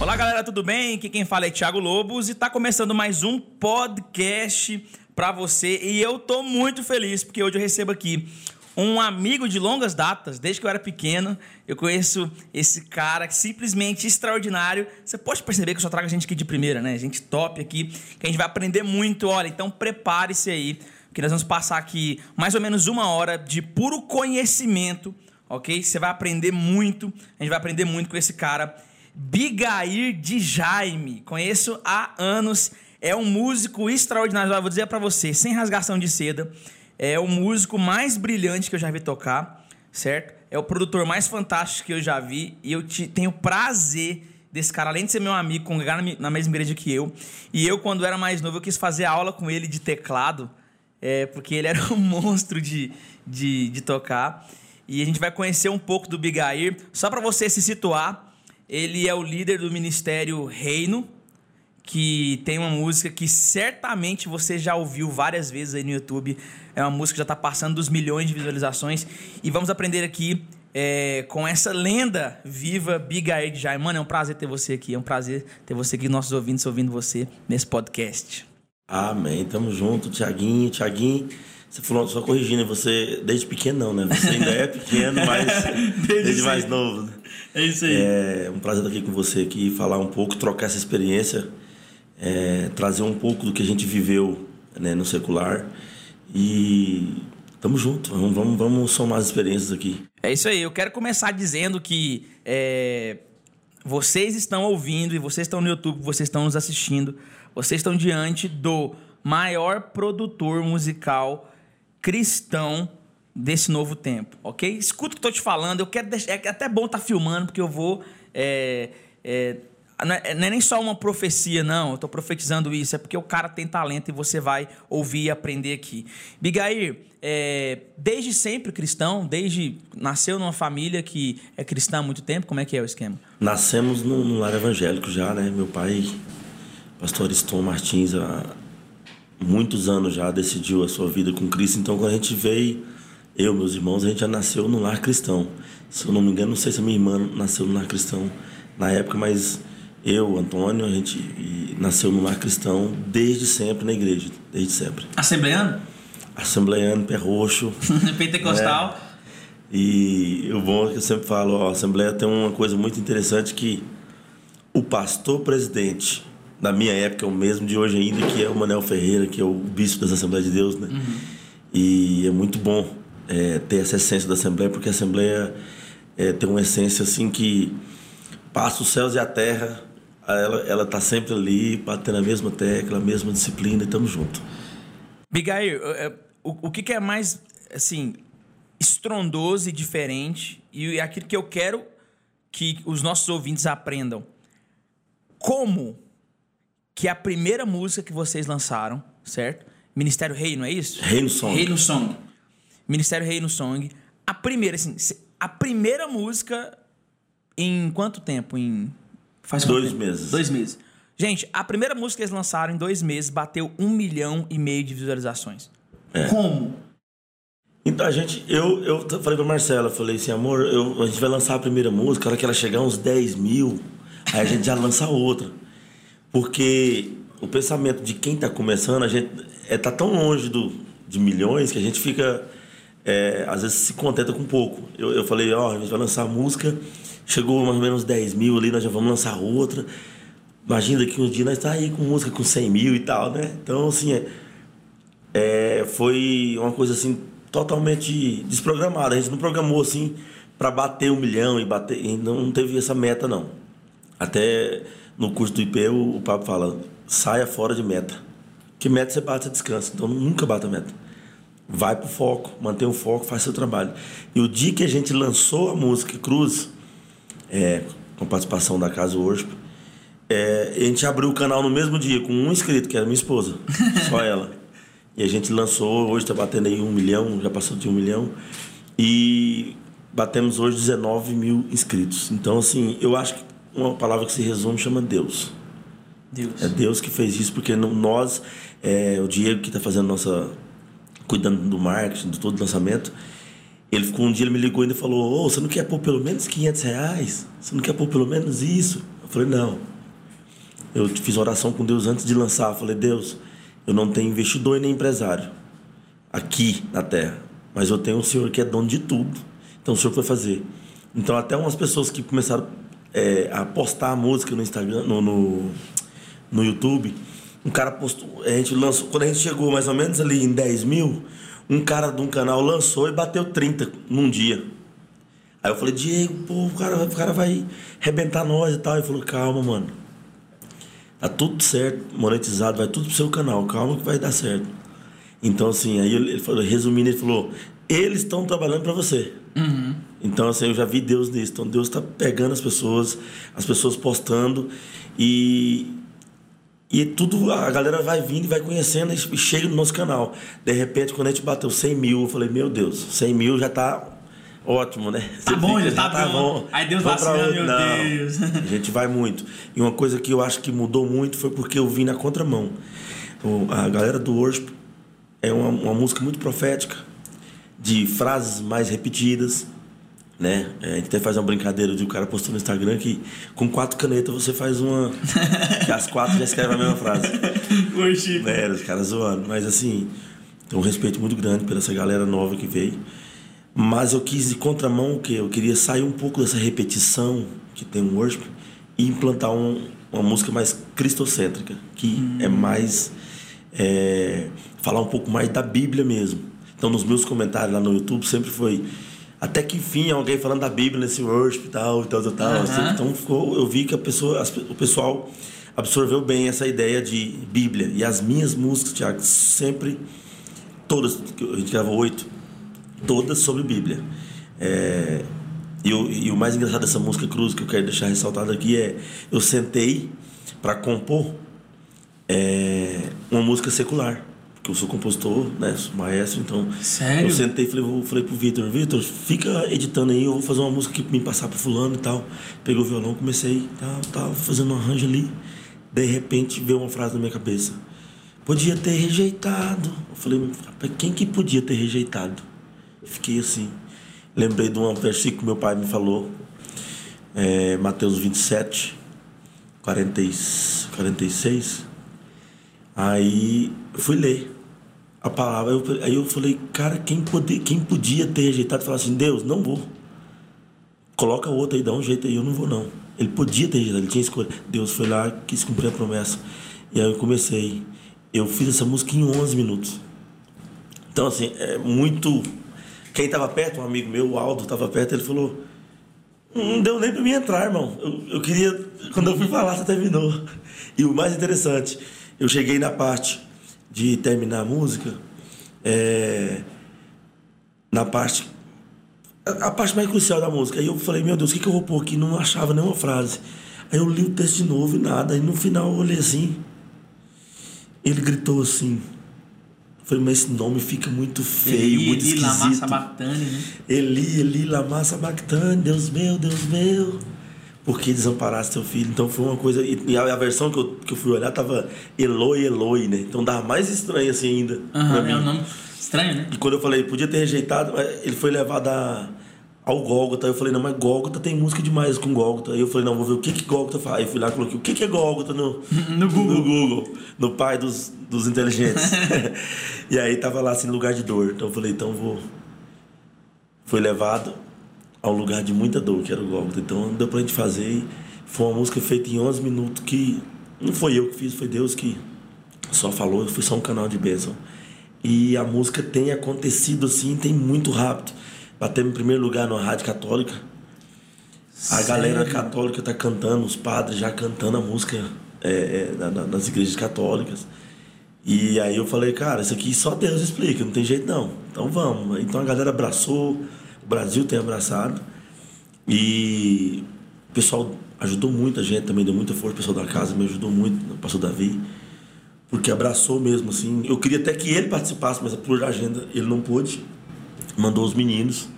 Olá, galera, tudo bem? Aqui quem fala é Thiago Lobos e tá começando mais um podcast para você. E eu tô muito feliz porque hoje eu recebo aqui um amigo de longas datas, desde que eu era pequeno. Eu conheço esse cara simplesmente extraordinário. Você pode perceber que eu só trago gente aqui de primeira, né? Gente top aqui, que a gente vai aprender muito. Olha, então prepare-se aí, que nós vamos passar aqui mais ou menos uma hora de puro conhecimento, ok? Você vai aprender muito. A gente vai aprender muito com esse cara. Bigair de Jaime. Conheço há anos. É um músico extraordinário. Eu vou dizer para você, sem rasgação de seda. É o músico mais brilhante que eu já vi tocar, certo? É o produtor mais fantástico que eu já vi. E eu te, tenho prazer desse cara, além de ser meu amigo, congregar na mesma igreja que eu. E eu, quando era mais novo, eu quis fazer aula com ele de teclado, é, porque ele era um monstro de, de, de tocar. E a gente vai conhecer um pouco do Bigair. Só para você se situar, ele é o líder do ministério Reino, que tem uma música que certamente você já ouviu várias vezes aí no YouTube. É uma música que já está passando dos milhões de visualizações. E vamos aprender aqui é, com essa lenda viva, Bigair de Jai. Mano, é um prazer ter você aqui. É um prazer ter você aqui, nossos ouvintes, ouvindo você nesse podcast. Amém. Tamo junto, Tiaguinho. Tiaguinho, você falou, só corrigindo, você desde pequeno não, né? Você ainda é pequeno, mas desde, desde mais novo. Né? É isso aí. É um prazer estar aqui com você aqui, falar um pouco, trocar essa experiência, é, trazer um pouco do que a gente viveu né, no secular. E tamo junto, vamos, vamos, vamos somar as experiências aqui. É isso aí, eu quero começar dizendo que é, vocês estão ouvindo e vocês estão no YouTube, vocês estão nos assistindo, vocês estão diante do maior produtor musical cristão desse novo tempo, ok? Escuta o que eu tô te falando, eu quero deixar, é até bom estar tá filmando, porque eu vou. É, é, não, é, é nem só uma profecia, não, eu tô profetizando isso, é porque o cara tem talento e você vai ouvir e aprender aqui. Bigair, é, desde sempre cristão, desde. nasceu numa família que é cristã há muito tempo, como é que é o esquema? Nascemos no, no lar evangélico já, né? Meu pai, pastor Eston Martins, muitos anos já decidiu a sua vida com Cristo, então quando a gente veio eu, meus irmãos, a gente já nasceu no lar cristão. Se eu não me engano, não sei se a minha irmã nasceu no lar cristão na época, mas eu, Antônio, a gente nasceu no lar cristão desde sempre na igreja, desde sempre. Assembleano? Assembleano, pé roxo. Pentecostal. Né? E o bom é que eu sempre falo, ó, a Assembleia tem uma coisa muito interessante que o pastor presidente da minha época é o mesmo de hoje ainda, que é o Manel Ferreira, que é o bispo das Assembleias de Deus, né? Uhum. E é muito bom é, ter essa essência da Assembleia, porque a Assembleia é, tem uma essência assim que passa os céus e a terra, ela, ela tá sempre ali, batendo a mesma tecla, a mesma disciplina e estamos juntos. Bigair, é, o, o que, que é mais, assim, estrondoso e diferente, e é aquilo que eu quero que os nossos ouvintes aprendam. Como que a primeira música que vocês lançaram, certo? Ministério Reino, é isso? Reino Song. Reino Song. Ministério Reino Song. A primeira, assim, a primeira música em quanto tempo? Em. Faz dois tempo? meses. Dois meses. Gente, a primeira música que eles lançaram em dois meses bateu um milhão e meio de visualizações. É. Como? Então a gente, eu, eu falei pra Marcela, falei assim, amor, eu, a gente vai lançar a primeira música, a hora que ela chegar uns 10 mil, aí a gente já lança outra. Porque o pensamento de quem tá começando, a gente é, tá tão longe do, de milhões que a gente fica é, às vezes se contenta com pouco. Eu, eu falei, ó, oh, a gente vai lançar música, chegou mais ou menos 10 mil ali, nós já vamos lançar outra. Imagina daqui uns dias nós tá aí com música com 100 mil e tal, né? Então, assim, é, é, foi uma coisa assim totalmente desprogramada. A gente não programou assim para bater um milhão e bater. E não teve essa meta, não. Até no curso do IP o, o Papo fala: saia fora de meta. Que meta você bate, você descansa. Então nunca bata meta vai pro foco, mantém o foco, faz seu trabalho. E o dia que a gente lançou a música Cruz, é, com participação da Casa hoje, é, a gente abriu o canal no mesmo dia, com um inscrito, que era minha esposa, só ela. E a gente lançou, hoje está batendo aí um milhão, já passou de um milhão. E batemos hoje 19 mil inscritos. Então, assim, eu acho que uma palavra que se resume chama Deus. Deus. É Deus que fez isso, porque nós, é, o Diego que está fazendo nossa cuidando do marketing, de todo o lançamento. Ele ficou um dia, ele me ligou e falou: Ô, oh, você não quer pôr pelo menos 500 reais? Você não quer pôr pelo menos isso? Eu falei: Não, Eu fiz oração com Deus antes de lançar. Falei, Deus, eu não tenho investidor e nem empresário aqui na terra, mas eu tenho um Senhor que é dono de tudo. Então o Senhor vai fazer. Então até umas pessoas que começaram é, a postar a música no Instagram, no, no, no, YouTube, um cara postou, a gente lançou, quando a gente chegou mais ou menos ali em 10 mil, um cara de um canal lançou e bateu 30 num dia. Aí eu falei, Diego, pô, o cara, o cara vai arrebentar nós e tal. Ele falou, calma, mano. Tá tudo certo, monetizado, vai tudo pro seu canal, calma que vai dar certo. Então, assim, aí ele falou, resumindo, ele falou, eles estão trabalhando para você. Uhum. Então, assim, eu já vi Deus nisso. Então, Deus está pegando as pessoas, as pessoas postando e. E tudo, a galera vai vindo e vai conhecendo e chega no nosso canal. De repente, quando a gente bateu 100 mil, eu falei, meu Deus, 100 mil já tá ótimo, né? Tá Você bom, fica, já tá, tá bom. Aí Deus vai assim, meu Não, Deus. A gente vai muito. E uma coisa que eu acho que mudou muito foi porque eu vim na contramão. A galera do worship é uma, uma música muito profética, de frases mais repetidas, né? É, a gente até faz uma brincadeira de um cara postou no Instagram que com quatro canetas você faz uma. que as quatro já escrevem a mesma frase. Worship. É, os caras zoando. Mas assim, tem um respeito muito grande pela essa galera nova que veio. Mas eu quis de contramão o que eu queria sair um pouco dessa repetição que tem o worship e implantar um, uma música mais cristocêntrica, que hum. é mais é, falar um pouco mais da Bíblia mesmo. Então nos meus comentários lá no YouTube sempre foi até que enfim alguém falando da Bíblia nesse worship e tal, e tal, tal, tal. Uhum. Então ficou, eu vi que a pessoa, o pessoal absorveu bem essa ideia de Bíblia. E as minhas músicas, Tiago, sempre, todas, a gente gravou oito, todas sobre Bíblia. É, e, o, e o mais engraçado dessa música Cruz que eu quero deixar ressaltado aqui é: eu sentei para compor é, uma música secular. Porque eu sou compositor, né? Sou maestro, então. Sério? Eu sentei e falei, falei pro Vitor, Vitor, fica editando aí, eu vou fazer uma música que me passar pro fulano e tal. Peguei o violão, comecei, tal, tal, fazendo um arranjo ali. De repente veio uma frase na minha cabeça. Podia ter rejeitado. Eu falei, quem que podia ter rejeitado? Fiquei assim. Lembrei de um versículo que meu pai me falou. É, Mateus 27, 40, 46. Aí eu fui ler a palavra. Eu, aí eu falei, cara, quem, poder, quem podia ter rejeitado? Falar assim, Deus, não vou. Coloca outro aí, dá um jeito aí, eu não vou não. Ele podia ter rejeitado, ele tinha escolha. Deus foi lá, quis cumprir a promessa. E aí eu comecei. Eu fiz essa música em 11 minutos. Então, assim, é muito. Quem estava perto, um amigo meu, o Aldo, estava perto, ele falou: Não deu nem para mim entrar, irmão. Eu, eu queria. Quando eu fui falar, você terminou. E o mais interessante, eu cheguei na parte de terminar a música, é, na parte. A, a, parte mais crucial da música. Aí eu falei, meu Deus, o que, que eu vou pôr aqui? Não achava nenhuma frase. Aí eu li o texto de novo e nada. Aí no final eu olhei assim. Ele gritou assim. falei, mas esse nome fica muito feio, Eli, muito Eli, esquisito. Eli, Lama Sabactane, né? Eli, Eli, Lama Sabactane, Deus meu, Deus meu porque desamparaste teu filho. Então foi uma coisa. E a, a, versão que eu, que eu fui olhar tava Eloi, Eloi, né? Então dava mais estranho assim ainda. Uhum, é um nome estranho, né? E quando eu falei, podia ter rejeitado, ele foi levado a, ao Gólgota. Eu falei, não, mas Gólgota tem música demais com Gólgota. Aí eu falei, não, vou ver o que que Gólgota faz. Aí fui lá e coloquei, o que que é Gólgota no, no Google. No Google, no pai dos, dos inteligentes. e aí tava lá assim, lugar de dor. Então eu falei, então vou. Foi levado ao lugar de muita dor, que era o Gólgota. Então deu pra gente fazer. Foi uma música feita em 11 minutos que não foi eu que fiz, foi Deus que só falou, foi só um canal de bênção. E a música tem acontecido assim, tem muito rápido. Batemos em primeiro lugar na rádio católica. A Sério? galera católica tá cantando, os padres já cantando a música é, é, nas igrejas católicas. E aí eu falei, cara, isso aqui só Deus explica, não tem jeito não. Então vamos. Então a galera abraçou, Brasil tem abraçado. E o pessoal ajudou muita gente também, deu muita força. O pessoal da casa me ajudou muito, o pastor Davi, porque abraçou mesmo, assim. Eu queria até que ele participasse, mas por agenda ele não pôde. Mandou os meninos.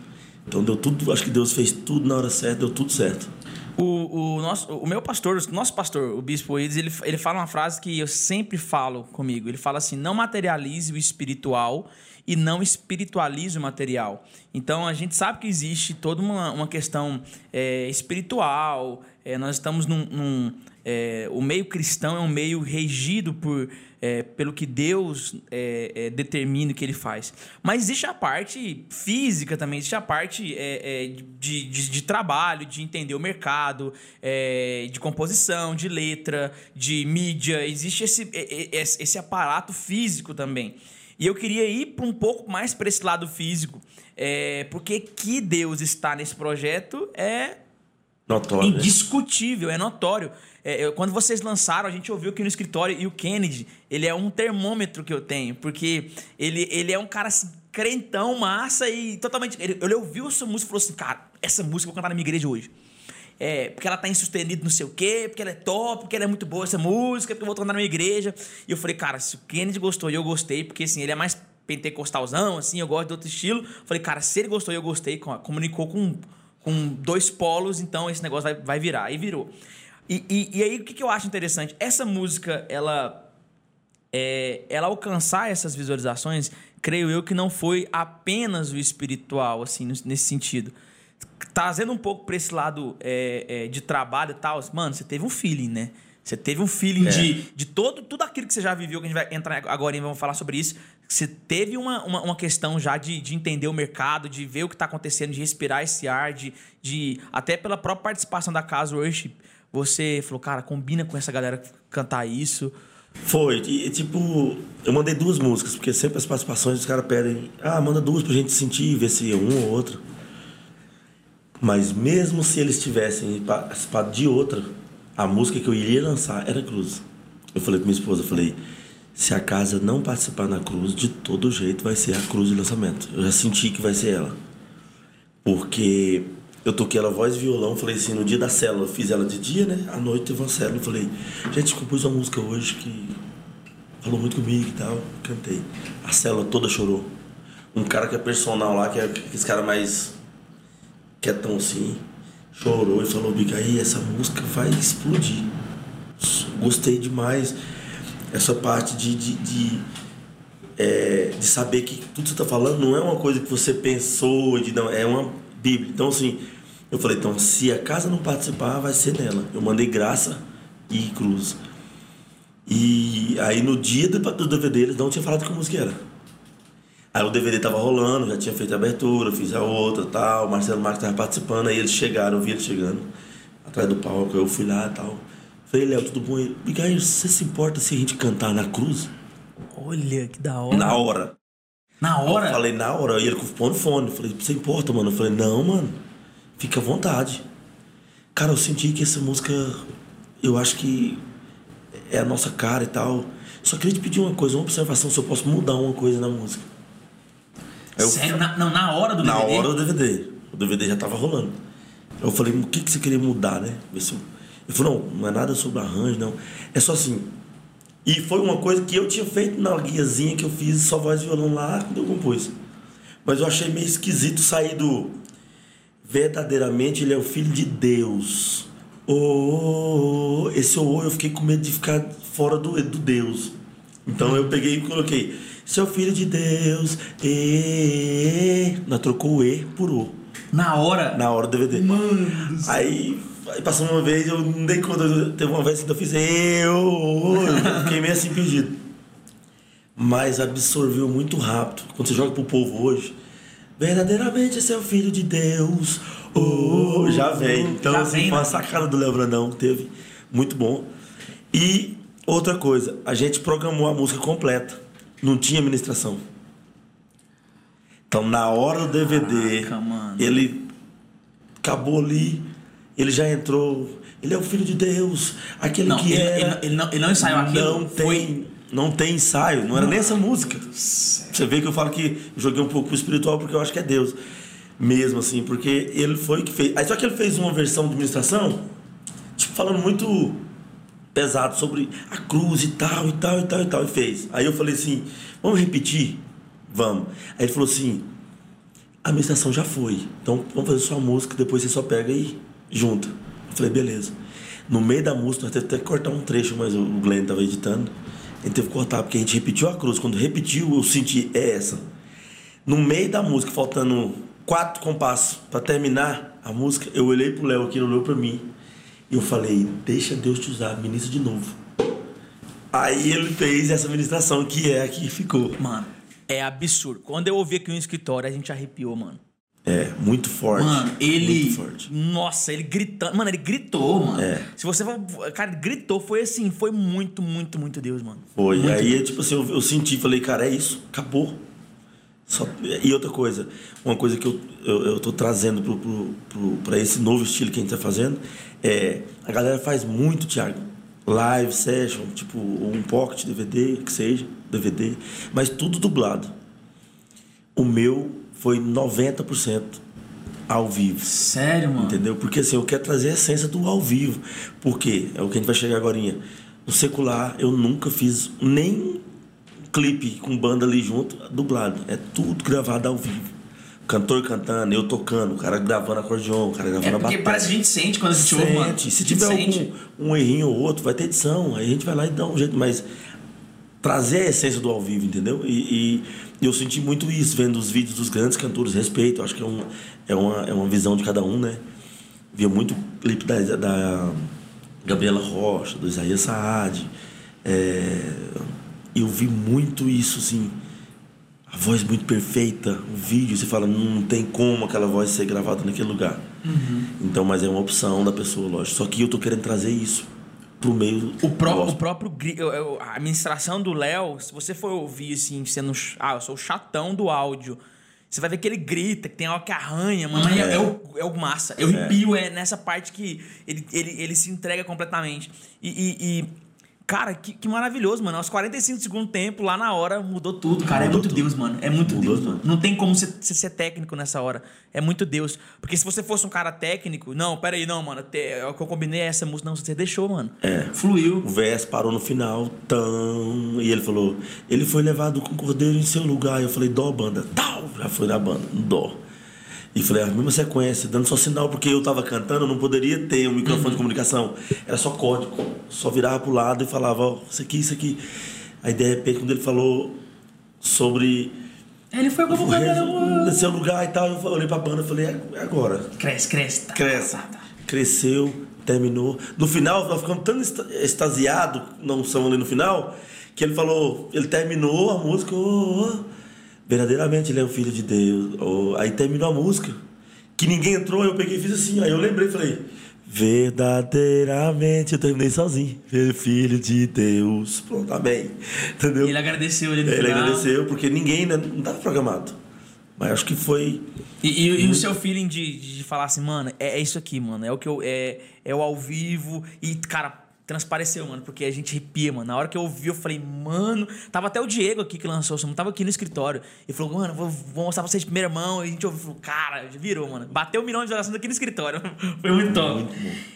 Então deu tudo, acho que Deus fez tudo na hora certa, deu tudo certo. O, o, nosso, o meu pastor, o nosso pastor, o Bispo Edes, ele, ele fala uma frase que eu sempre falo comigo. Ele fala assim: não materialize o espiritual e não espiritualize o material. Então a gente sabe que existe toda uma, uma questão é, espiritual, É, nós estamos num. num é, o meio cristão é um meio regido por, é, pelo que Deus é, é, determina que ele faz. Mas existe a parte física também, existe a parte é, de, de, de, trabalho, de entender o mercado, de composição, de letra, de mídia. Existe esse, esse aparato físico também. E eu queria ir um pouco mais para esse lado físico, porque que Deus está nesse projeto é Notório, né? indiscutível, né? é notório. É, eu, quando vocês lançaram, a gente ouviu aqui no escritório e o Kennedy, ele é um termômetro que eu tenho, porque ele, ele é um cara assim, crentão, massa e totalmente. Ele, ele ouviu essa música e falou assim: cara, essa música eu vou cantar na minha igreja hoje. É, porque ela tá insustenida, não sei o quê, porque ela é top, porque ela é muito boa essa música, porque eu vou cantar na minha igreja. E eu falei, cara, se o Kennedy gostou e eu gostei, porque assim, ele é mais pentecostalzão, assim, eu gosto de outro estilo. falei, cara, se ele gostou e eu gostei, comunicou com, com dois polos, então esse negócio vai, vai virar. E virou. E, e, e aí, o que, que eu acho interessante? Essa música, ela, é, ela alcançar essas visualizações, creio eu que não foi apenas o espiritual, assim, nesse sentido. Trazendo um pouco para esse lado é, é, de trabalho e tal, mano, você teve um feeling, né? Você teve um feeling é. de, de todo, tudo aquilo que você já viveu, que a gente vai entrar agora e vamos falar sobre isso. Você teve uma, uma, uma questão já de, de entender o mercado, de ver o que está acontecendo, de respirar esse ar, de, de até pela própria participação da Casa Worship, você falou, cara, combina com essa galera cantar isso? Foi, e tipo, eu mandei duas músicas, porque sempre as participações os caras pedem, ah, manda duas pra gente sentir, ver se é um ou outro. Mas mesmo se eles tivessem participado de outra, a música que eu iria lançar era Cruz. Eu falei com minha esposa, eu falei, se a casa não participar na Cruz, de todo jeito vai ser a Cruz de lançamento. Eu já senti que vai ser ela. Porque eu toquei ela voz e violão, falei assim, no dia da célula, fiz ela de dia, né? À noite teve uma célula, falei, gente, compus uma música hoje que falou muito comigo e tal, cantei. A célula toda chorou. Um cara que é personal lá, que é esse cara mais quietão assim, chorou e falou, Bica, aí essa música vai explodir. Gostei demais. Essa parte de, de, de é, de saber que tudo que você está falando não é uma coisa que você pensou, de, não, é uma Bíblia. Então, assim, eu falei, então, se a casa não participar, vai ser nela. Eu mandei graça e cruz. E aí, no dia do, do DVD, eles não tinham falado que música era. Aí o DVD tava rolando, já tinha feito a abertura, fiz a outra tal. O Marcelo Marques tava participando, aí eles chegaram, eu vi eles chegando atrás do palco. Eu fui lá e tal. Falei, Léo, tudo bom? Miguel, você se importa se a gente cantar na cruz? Olha, que da hora. Na hora. Na hora? Eu falei, na hora. E ele com o fone. Eu falei, você importa, mano? Eu falei, não, mano. Fica à vontade. Cara, eu senti que essa música, eu acho que é a nossa cara e tal. Só queria te pedir uma coisa, uma observação, se eu posso mudar uma coisa na música. Eu, Sério? Na, não, na hora do DVD? Na hora do DVD. O DVD já tava rolando. Eu falei, o que, que você queria mudar, né? Ele falou, não, não é nada sobre arranjo, não. É só assim, e foi uma coisa que eu tinha feito na guiazinha que eu fiz só voz e violão lá quando eu compus. Mas eu achei meio esquisito sair do. Verdadeiramente ele é o filho de Deus. Oh, esse oh, eu fiquei com medo de ficar fora do, do Deus. Então eu peguei e coloquei. Seu filho de Deus, e Nós trocou o E por O. Na hora? Na hora do DVD. Mano. Aí Aí passou uma vez, eu não dei conta, teve uma vez que eu fiz, eu, eu fiquei meio assim perdido. Mas absorveu muito rápido. Quando você joga pro povo hoje, verdadeiramente esse é o filho de Deus. Oh, já vem. Então, já assim, vem, foi uma né? sacada do Léo Brandão, teve. Muito bom. E outra coisa, a gente programou a música completa. Não tinha administração. Então, na hora do DVD, Caraca, ele acabou ali ele já entrou. Ele é o filho de Deus, aquele não, que ele, é. Ele, ele, não, ele não ensaiou aquilo. Não tem, foi... não tem ensaio, não era nem essa música. Você vê que eu falo que joguei um pouco espiritual porque eu acho que é Deus. Mesmo assim, porque ele foi que fez. Aí só que ele fez uma versão de administração, tipo, falando muito pesado sobre a cruz e tal, e tal, e tal, e tal, e fez. Aí eu falei assim: vamos repetir? Vamos. Aí ele falou assim: a administração já foi, então vamos fazer sua música, depois você só pega e junto. Eu falei, beleza. No meio da música, nós teve até que cortar um trecho, mas o Glenn estava editando. Gente teve que cortar, porque a gente repetiu a cruz. Quando repetiu, eu senti, é essa. No meio da música, faltando quatro compassos para terminar a música, eu olhei pro Léo aqui, ele olhou para mim. E eu falei, deixa Deus te usar, ministra de novo. Aí ele fez essa ministração, que é a que ficou. Mano, é absurdo. Quando eu ouvi aqui no escritório, a gente arrepiou, mano. É, muito forte. Mano, ele. Muito forte. Nossa, ele gritando. Mano, ele gritou, mano. É. Se você for. Cara, ele gritou, foi assim, foi muito, muito, muito Deus, mano. Foi. Muito aí, tipo assim, eu, eu senti, falei, cara, é isso, acabou. Só- e outra coisa, uma coisa que eu, eu, eu tô trazendo pro, pro, pro, pra esse novo estilo que a gente tá fazendo é. A galera faz muito, Thiago. Live session, tipo, um pocket DVD, que seja, DVD, mas tudo dublado. O meu foi 90% ao vivo. Sério, mano. Entendeu? Porque assim, eu quero trazer a essência do ao vivo. Por quê? É o que a gente vai chegar agora. No secular, eu nunca fiz nem clipe com banda ali junto, dublado. É tudo gravado ao vivo. Cantor cantando, eu tocando, o cara gravando acordeon, o cara gravando É porque bateria. parece que a gente sente quando a gente ouve, mano. Sente. Se tiver sente. algum um errinho ou outro, vai ter edição. Aí a gente vai lá e dá um jeito. Mas trazer a essência do ao vivo, entendeu? E, e eu senti muito isso, vendo os vídeos dos grandes cantores. Respeito, acho que é, um, é, uma, é uma visão de cada um, né? Via muito clipe da, da Gabriela Rocha, do Isaías Saad. É, eu vi muito isso, assim. A voz muito perfeita, o vídeo, você fala, não tem como aquela voz ser gravada naquele lugar. Uhum. Então, mas é uma opção da pessoa, lógico. Só que eu tô querendo trazer isso pro meio. O, pró- o próprio a administração do Léo, se você for ouvir assim, sendo. Ah, eu sou o chatão do áudio. Você vai ver que ele grita, que tem algo que arranha, mano. mas É, é o, é o massa. Eu arrepio é nessa parte que ele, ele, ele se entrega completamente. E, e- e, cara, que, que maravilhoso, mano. Aos 45 do segundo tempo, lá na hora, mudou tudo. Cara, é Mudou muito tudo. Deus, mano. É muito Mudou Deus, mano. tudo. Não tem como você, ser técnico nessa hora. É muito Deus. Porque se você fosse um cara técnico, não, peraí, não, mano. te- é o que eu combinei é essa música. Não, você deixou, mano. É. Fluiu. O Vés parou no final, tão, e ele falou: ele foi levado com o cordeiro em seu lugar. Eu falei: dó, banda, tal, já foi da banda, dó. E falei: a mesma sequência, dando só sinal, porque eu tava cantando, eu não poderia ter um microfone de comunicação, era só código. Só virava pro lado e falava: ó, isso aqui, isso aqui. Aí de repente, quando ele falou sobre Ele foi como o resto, no seu lugar e tal, eu olhei pra banda e falei: é é agora. Cresce, cresce. Tá, Cresce. tá, tá. Cresceu, terminou. No final, nós ficamos tão extasiados, não somos ali no final, que ele falou, ele terminou a música, oh, oh, verdadeiramente ele é o filho de Deus. Aí terminou a música, que ninguém entrou, eu peguei e fiz assim. Aí eu lembrei, falei, verdadeiramente, eu terminei sozinho. É filho de Deus. Pronto, amém. Entendeu? Ele agradeceu ele no Ele final. agradeceu, porque ninguém, né, não estava programado. Mas acho que foi E, e- e o seu feeling de, de falar assim, mano, é, é isso aqui, mano. É o que eu. É, é o ao vivo. E, cara, transpareceu, mano. Porque a gente arrepia, mano. Na hora que eu ouvi, eu falei, mano. Tava até o Diego aqui que lançou o som, tava aqui no escritório. E falou, mano, vou, vou mostrar pra vocês de primeira mão. E a gente ouviu, cara, virou, mano. Bateu um milhão de orações aqui no escritório. Foi muito top.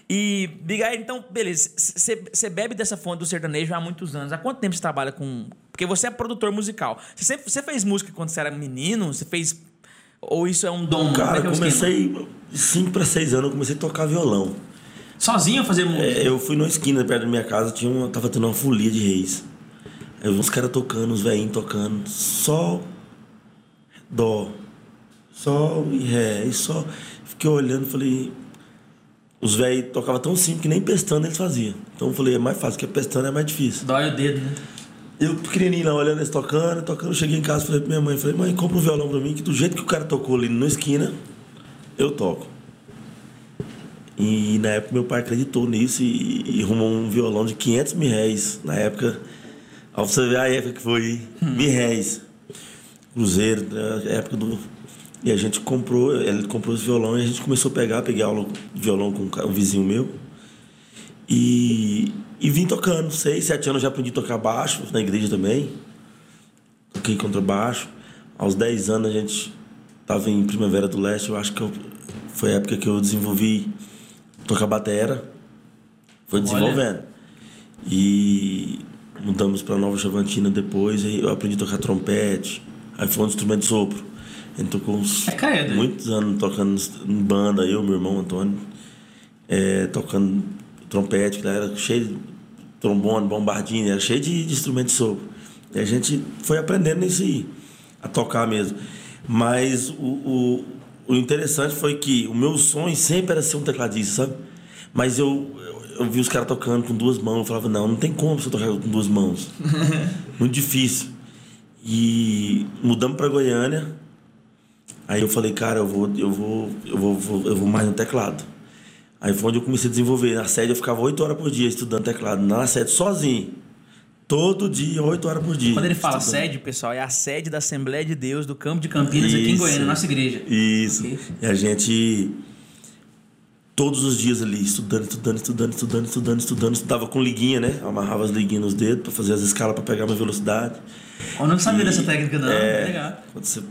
E, Bigair, então, beleza. Você bebe dessa fonte do sertanejo há muitos anos. Há quanto tempo você trabalha com. Porque você é produtor musical. Você fez música quando você era menino? Você fez. Ou isso é um dom? É Cara, é esquema? comecei, de 5 para 6 anos, eu comecei a tocar violão. Sozinho fazer música? É, eu fui numa esquina perto da minha casa, tinha uma, tava tendo uma folia de reis. Aí eu vi uns caras tocando, uns velhinhos tocando, só dó, sol e ré, e só. Fiquei olhando e falei. Os velhos tocavam tão simples que nem pestando eles faziam. Então eu falei, é mais fácil, porque pestando é mais difícil. Dói o dedo, né? Eu pequenininho lá olhando eles tocando, tocando, cheguei em casa falei pra minha mãe, falei, mãe, compra um violão pra mim, que do jeito que o cara tocou ali na esquina, eu toco. E na época meu pai acreditou nisso e, e arrumou um violão de 500 mil réis. Na época, ao você ver a época que foi, mil réis. Cruzeiro, né, época do... E a gente comprou, ele comprou esse violão e a gente começou a pegar, peguei aula de violão com um vizinho meu. E, e vim tocando. Seis, sete anos já aprendi a tocar baixo, na igreja também. Toquei contrabaixo. Aos 10 anos a gente estava em Primavera do Leste, eu acho que eu- foi a época que eu desenvolvi tocar batera. Foi desenvolvendo. E mudamos para Nova Chavantina depois, aí eu aprendi a tocar trompete. Aí foi um instrumento de sopro. A gente tocou uns É muitos anos tocando em banda, eu, meu irmão Antônio, é, tocando trompete, que era cheio de trombone, bombardinho, era cheio de, de instrumento de sopro. E a gente foi aprendendo isso aí, a tocar mesmo. Mas o, o, o interessante foi que o meu sonho sempre era ser um tecladista, sabe? Mas eu, eu, eu vi os caras tocando com duas mãos. Eu falava, não, não tem como você tocar com duas mãos. Muito difícil. E mudamos para Goiânia. Aí eu falei, cara, eu vou, eu vou, eu vou, eu vou mais no teclado. Aí foi onde eu comecei a desenvolver. Na sede eu ficava oito horas por dia estudando teclado. Na sede sozinho. Todo dia, oito horas por dia. Quando ele fala estudando. sede, pessoal, é a sede da Assembleia de Deus do Campo de Campinas Isso. aqui em Goiânia, nossa igreja. Isso. Okay. E a gente todos os dias ali, estudando, estudando, estudando, estudando, estudando, estudando. Estudava com liguinha, né? Amarrava as liguinhas nos dedos para fazer as escalas para pegar minha velocidade. Eu não sabia e, dessa técnica, não. É, legal. Quando você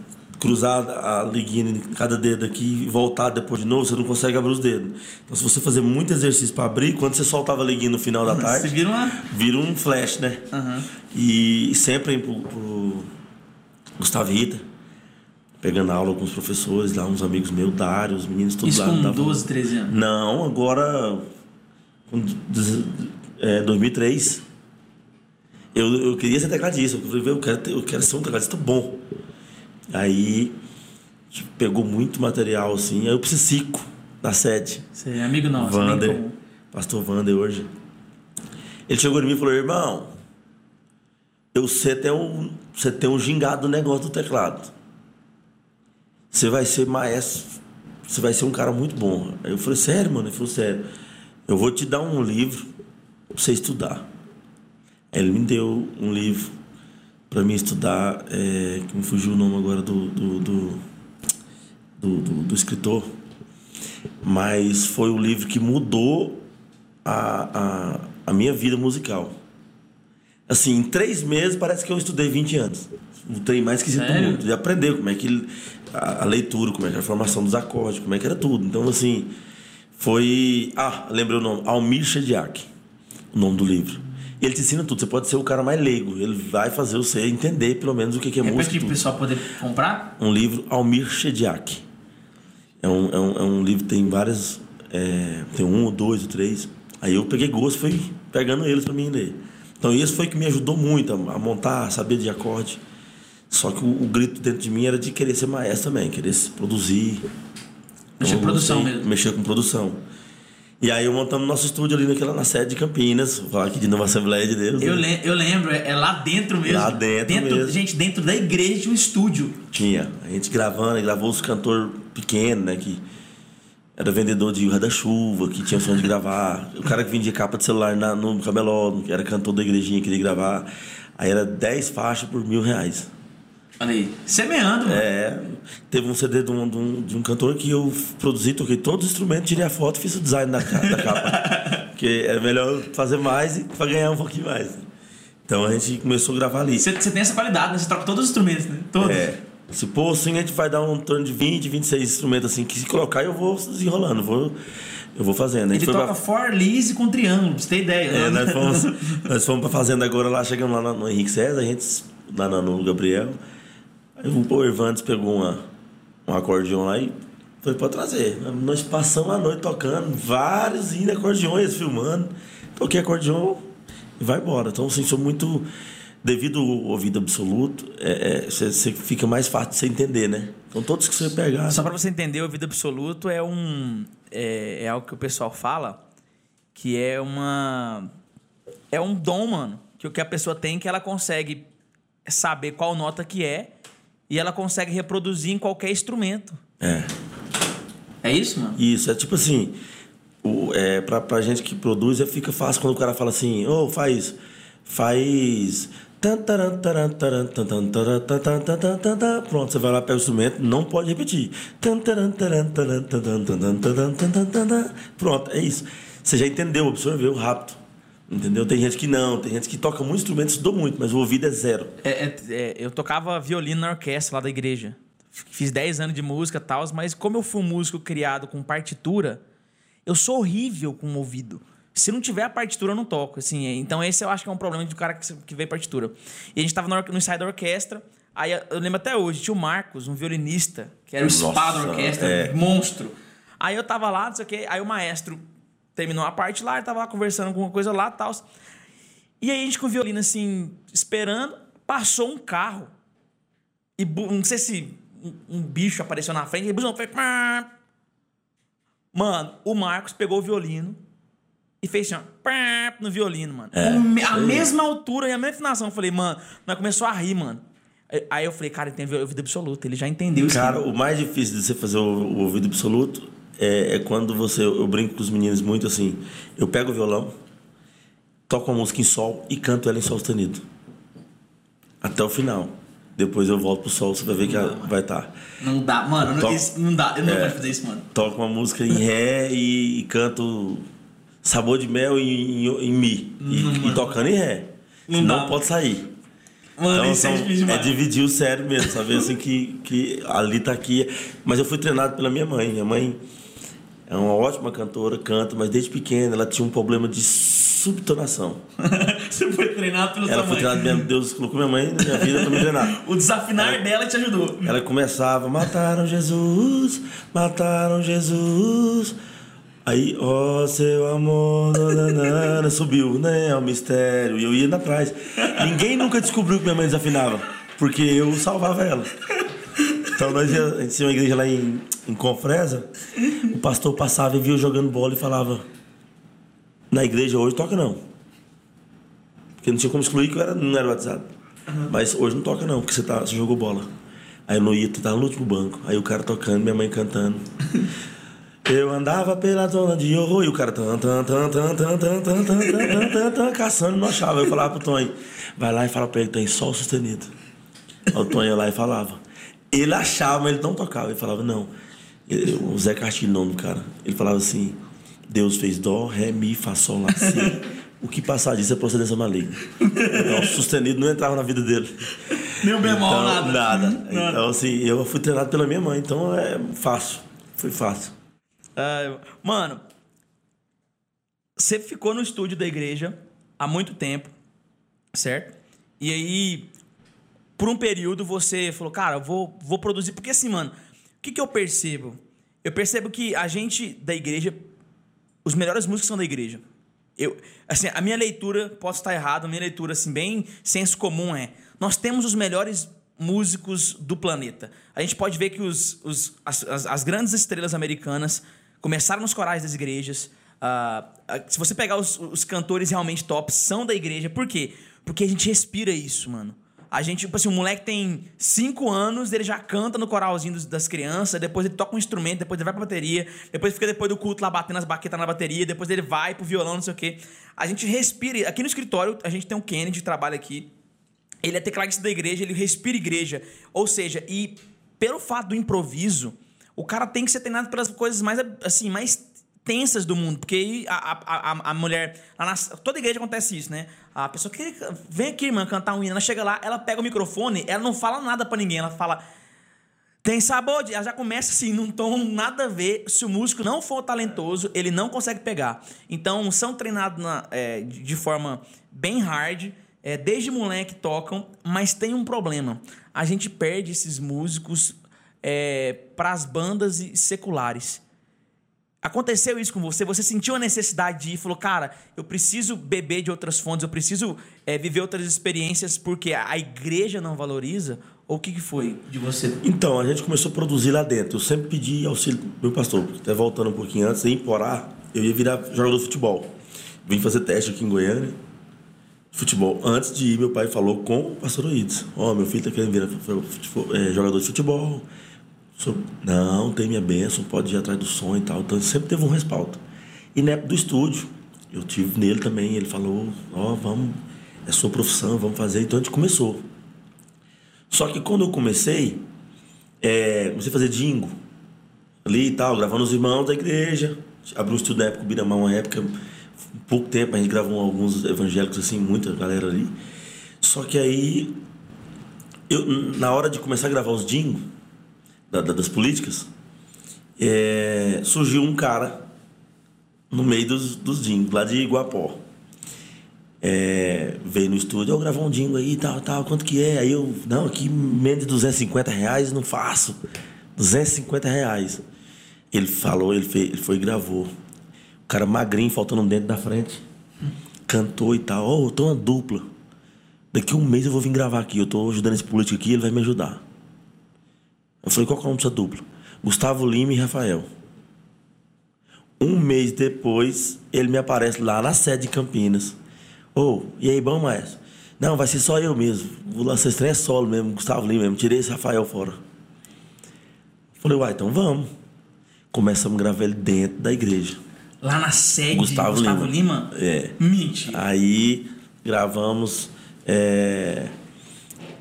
cruzar a liguinha em cada dedo aqui e voltar depois de novo, você não consegue abrir os dedos. Então, se você fazer muito exercício para abrir, quando você soltava a liguinha no final da tarde, vira, uma... vira um flash, né? Uhum. E sempre pro, pro Gustavo Rita, pegando aula com os professores lá, uns amigos meus, Dário, os meninos todos Isso lá. com davam... 12, 13 anos? Não, agora. É, 2003. Eu, eu queria ser tecladista. Eu falei, eu quero, eu quero ser um tecladista bom. Aí tipo, pegou muito material assim. Aí eu Psico, da sede. Você é amigo nosso, Vander, Pastor Vander hoje. Ele chegou em mim e falou: irmão, eu sei até um, você tem um gingado do negócio do teclado. Você vai ser maestro, você vai ser um cara muito bom. Aí eu falei: sério, mano? Ele falou: sério. Eu vou te dar um livro pra você estudar. Aí ele me deu um livro para mim estudar, é, que me fugiu o nome agora do do, do, do, do, do escritor, mas foi o livro que mudou a, a, a minha vida musical. Assim, em três meses parece que eu estudei 20 anos. Não tem mais que do mundo. De aprender como é que a, a, leitura, como é que era a formação dos acordes, como é que era tudo. Então, assim, foi. Ah, lembrei o nome. Almir Shediak, o nome do livro. Ele te ensina tudo. Você pode ser o cara mais leigo. Ele vai fazer você entender, pelo menos, o que é Repete música. para o pessoal poder comprar? Um livro, Almir Shediak. É um, é um, é um livro tem várias... É, tem um, dois, ou três. Aí eu peguei gosto fui pegando eles para mim ler. Então, isso foi que me ajudou muito a, a montar, a saber de acorde. Só que o, o, grito dentro de mim era de querer ser maestro também, querer produzir. Mexer com produção mesmo. Mexer com produção. E aí eu montamos nosso estúdio ali naquela, na sede de Campinas, vou falar aqui de Nova Assembleia de Deus. Eu, né? le eu lembro, é, é, lá dentro mesmo. Lá dentro, dentro mesmo. Gente, dentro da igreja tinha um estúdio. Tinha. A gente gravando, gravou os cantores pequenos, né? Que era vendedor de guarda-chuva, que tinha sonho de gravar. O cara que vendia capa de celular na, no camelô, que era cantor da igrejinha, queria gravar. Aí era 10 faixas por mil reais. Olha aí, semeando. É. Teve um CD de um, de um, de um cantor que eu produzi, toquei todos os instrumentos, tirei a foto e fiz o design da, da capa. Porque é melhor fazer mais para ganhar um pouquinho mais. Então a gente começou a gravar ali. Você, tem essa qualidade, né? Você troca todos os instrumentos, né? Todos. É. Se pôr assim, a gente vai dar um torno de 20, 26 instrumentos assim, que se colocar eu vou desenrolando, vou, eu vou fazendo. Ele toca pra... for, lise com triângulo, pra você ter ideia. É, né? nós fomos, nós fomos pra fazenda agora lá, chegamos lá no Henrique César, a gente, lá no Gabriel. O Ervantes pegou uma, um acordeão lá e foi para trazer. Nós passamos a noite tocando vários acordeões, filmando. Toquei acordeão e vai embora. Então, assim, sou muito. Devido ao ouvido absoluto, é, é, você, fica mais fácil de você entender, né? Então, todos que você pegar. Só para você entender, o ouvido absoluto é um. É, é algo que o pessoal fala que é uma. É um dom, mano. Que o que a pessoa tem que ela consegue saber qual nota que é e ela consegue reproduzir em qualquer instrumento. É. É isso, mano? Isso, é tipo assim, o, é, pra, pra gente que produz, é, fica fácil quando o cara fala assim, ô, oh, faz. Faz. Pronto, você vai lá, pega o instrumento, não pode repetir. Pronto, é isso. Você já entendeu, absorveu rápido. Entendeu? Tem gente que não, tem gente que toca muito instrumento, estudou muito, mas o ouvido é zero. É, é, é, eu tocava violino na orquestra lá da igreja. Fiz 10 anos de música e tal, mas como eu fui um músico criado com partitura, eu sou horrível com o ouvido. Se não tiver a partitura, eu não toco. Assim, é, então, esse eu acho que é um problema do cara que, que vê partitura. E a gente tava no, no ensaio da orquestra. Aí eu lembro até hoje, tinha o Marcos, um violinista, que era o espada da orquestra, é. monstro. Aí eu tava lá, não sei o quê, aí o maestro terminou a parte lá, ele tava lá conversando alguma coisa lá e tal. E aí a gente com o violino assim, esperando, passou um carro. E não sei se um, um bicho apareceu na frente, e o foi. Mano, o Marcos pegou o violino, e fez assim, ó, no violino, mano. O- a mesma altura e a mesma afinação. Eu falei, mano, nós começou a rir, mano. Aí- eu falei, cara, ele tem ouvido absoluto, ele já entendeu isso. Cara, o mais difícil de você fazer o ouvido absoluto é, é quando você. Eu brinco com os meninos muito assim. Eu pego o violão, toco uma música em sol e canto ela em sol sustenido. Até o final. Depois eu volto pro sol, você vai ver que ela vai estar. Não dá, mano, não, Top. isso- não dá, eu não posso fazer isso, mano. Toco uma música em ré e, e canto sabor de mel em, em, em mi. E, e tocando em ré. Não Não, dá. pode sair. Mano, Então, isso é difícil é dividir o cérebro mesmo, saber assim que, que ali tá aqui. Mas eu fui treinado pela minha mãe. Minha mãe é uma ótima cantora, canta, mas desde pequena ela tinha um problema de subtonação. Você foi treinado pelo Ela sua foi mãe. treinada, mesmo, Deus colocou minha mãe na minha vida pra me treinar. O desafinar dela te ajudou. Ela começava, mataram Jesus, mataram Jesus. Aí, ó seu amor, nananana, subiu, né? É o mistério. E eu ia indo atrás. Ninguém nunca descobriu que minha mãe desafinava, porque eu salvava ela. Então nós ia, a gente tinha uma igreja lá em, em Confresa, o pastor passava e via eu jogando bola e falava: Na igreja hoje toca não. Porque não tinha como excluir que eu era, não era batizado. Mas hoje não toca não, porque você, tá, você jogou bola. Aí eu não ia, tava no último banco. Aí o cara tocando, minha mãe cantando. Eu andava pela zona de horror e o cara tan, tan, tan, tan, tan, tan, tan, tan, tan, tan, tan, caçando, não achava. Eu falava pro Tonho, vai lá e fala pra ele tem sol sustenido. Aí o Tonho ia lá e falava. Ele achava, mas ele não tocava. Ele falava, não. Ele- O Zé Castilho, não, do cara. Ele falava assim, Deus fez dó, ré, mi, fá, sol, lá, si. O que passar disso é procedência maligna. Então, sustenido não entrava na vida dele. Nem o bemol, Então, nada. Nada. Então, assim, eu fui treinado pela minha mãe, então é fácil. Foi fácil. Ah, mano, você ficou no estúdio da igreja há muito tempo, certo? E aí, por um período, você falou, cara, vou, vou produzir. Porque assim, mano, o que, que eu percebo? Eu percebo que a gente da igreja, os melhores músicos são da igreja. Eu, assim, a minha leitura, posso estar errado, a minha leitura, assim, bem senso comum é: nós temos os melhores músicos do planeta. A gente pode ver que os, os, as, as, as grandes estrelas americanas começaram nos corais das igrejas. Ah, se você pegar os, os cantores realmente tops, são da igreja. Por quê? Porque a gente respira isso, mano. A gente, tipo assim, o moleque tem 5 anos, ele já canta no coralzinho dos- das crianças, depois ele toca um instrumento, depois ele vai pra bateria, depois fica depois do culto lá batendo as baquetas na bateria, depois ele vai pro violão, não sei o quê. A gente respira. Aqui no escritório, a gente tem um Kennedy que trabalha aqui. Ele é tecladista da igreja, ele respira igreja. Ou seja, e pelo fato do improviso, o cara tem que ser treinado pelas coisas mais, assim, mais tensas do mundo. Porque a, a, a, mulher. na- toda igreja acontece isso, né? A pessoa que vem aqui, irmã, cantar um hino, ela chega lá, ela pega o microfone, ela não fala nada pra ninguém, ela fala. Tem sabor de. Ela já começa assim, num tom nada a ver. Se o músico não for talentoso, ele não consegue pegar. Então, são treinados na- é, de forma bem hard. é, desde moleque tocam, mas tem um problema. A gente perde esses músicos para as bandas seculares. Aconteceu isso com você? Você sentiu a necessidade de ir e falou, cara, eu preciso beber de outras fontes, eu preciso é, viver outras experiências porque a igreja não valoriza? Ou o que, que foi de você? Então, a gente começou a produzir lá dentro. Eu sempre pedi auxílio meu pastor. Até voltando um pouquinho antes, em Porá, eu ia virar jogador de futebol. Vim fazer teste aqui em Goiânia. Futebol. Antes de ir, meu pai falou com o pastor Oides. Ó, meu filho tá querendo virar é, jogador de futebol. Não, tem minha bênção, pode ir atrás do sonho e tal. Então, sempre teve um respaldo. E na época do estúdio, eu tive nele também. Ele falou: Ó, vamos, é sua profissão, vamos fazer. Então, a gente começou. Só que quando eu comecei, é, comecei a fazer jingo ali e tal, gravando os irmãos da igreja. Abri um estúdio na época, o Biramar, uma época, pouco tempo, a gente gravou alguns evangélicos, assim, muita galera ali. Só que aí, eu, na hora de começar a gravar os jingo da- da- das políticas, é, surgiu um cara no meio dos, dos jingos, lá de Iguapó. É, veio no estúdio, eu gravar um jingle aí, tal, tal, quanto que é? Aí eu, não, aqui menos de 250 reais não faço. 250 reais. Ele falou, ele, fez, ele foi e gravou. O cara magrinho, faltando um dente da frente. Cantou e tal. Ó, eu tô uma dupla. Daqui um mês eu vou vir gravar aqui. Eu tô ajudando esse político aqui, ele vai me ajudar. Eu falei, qual que é o nome dessa dupla? Gustavo Lima e Rafael. Um mês depois, ele me aparece lá na sede de Campinas. Ô, oh, e aí, bom, mais? Não, vai ser só eu mesmo. Vou lançar esse trem é solo mesmo, Gustavo Lima mesmo. Tirei esse Rafael fora. Falei, uai, então vamos. Começamos a gravar ele dentro da igreja. Lá na sede Gustavo, Gustavo Lima. Lima? É. Mentira. Aí gravamos. É,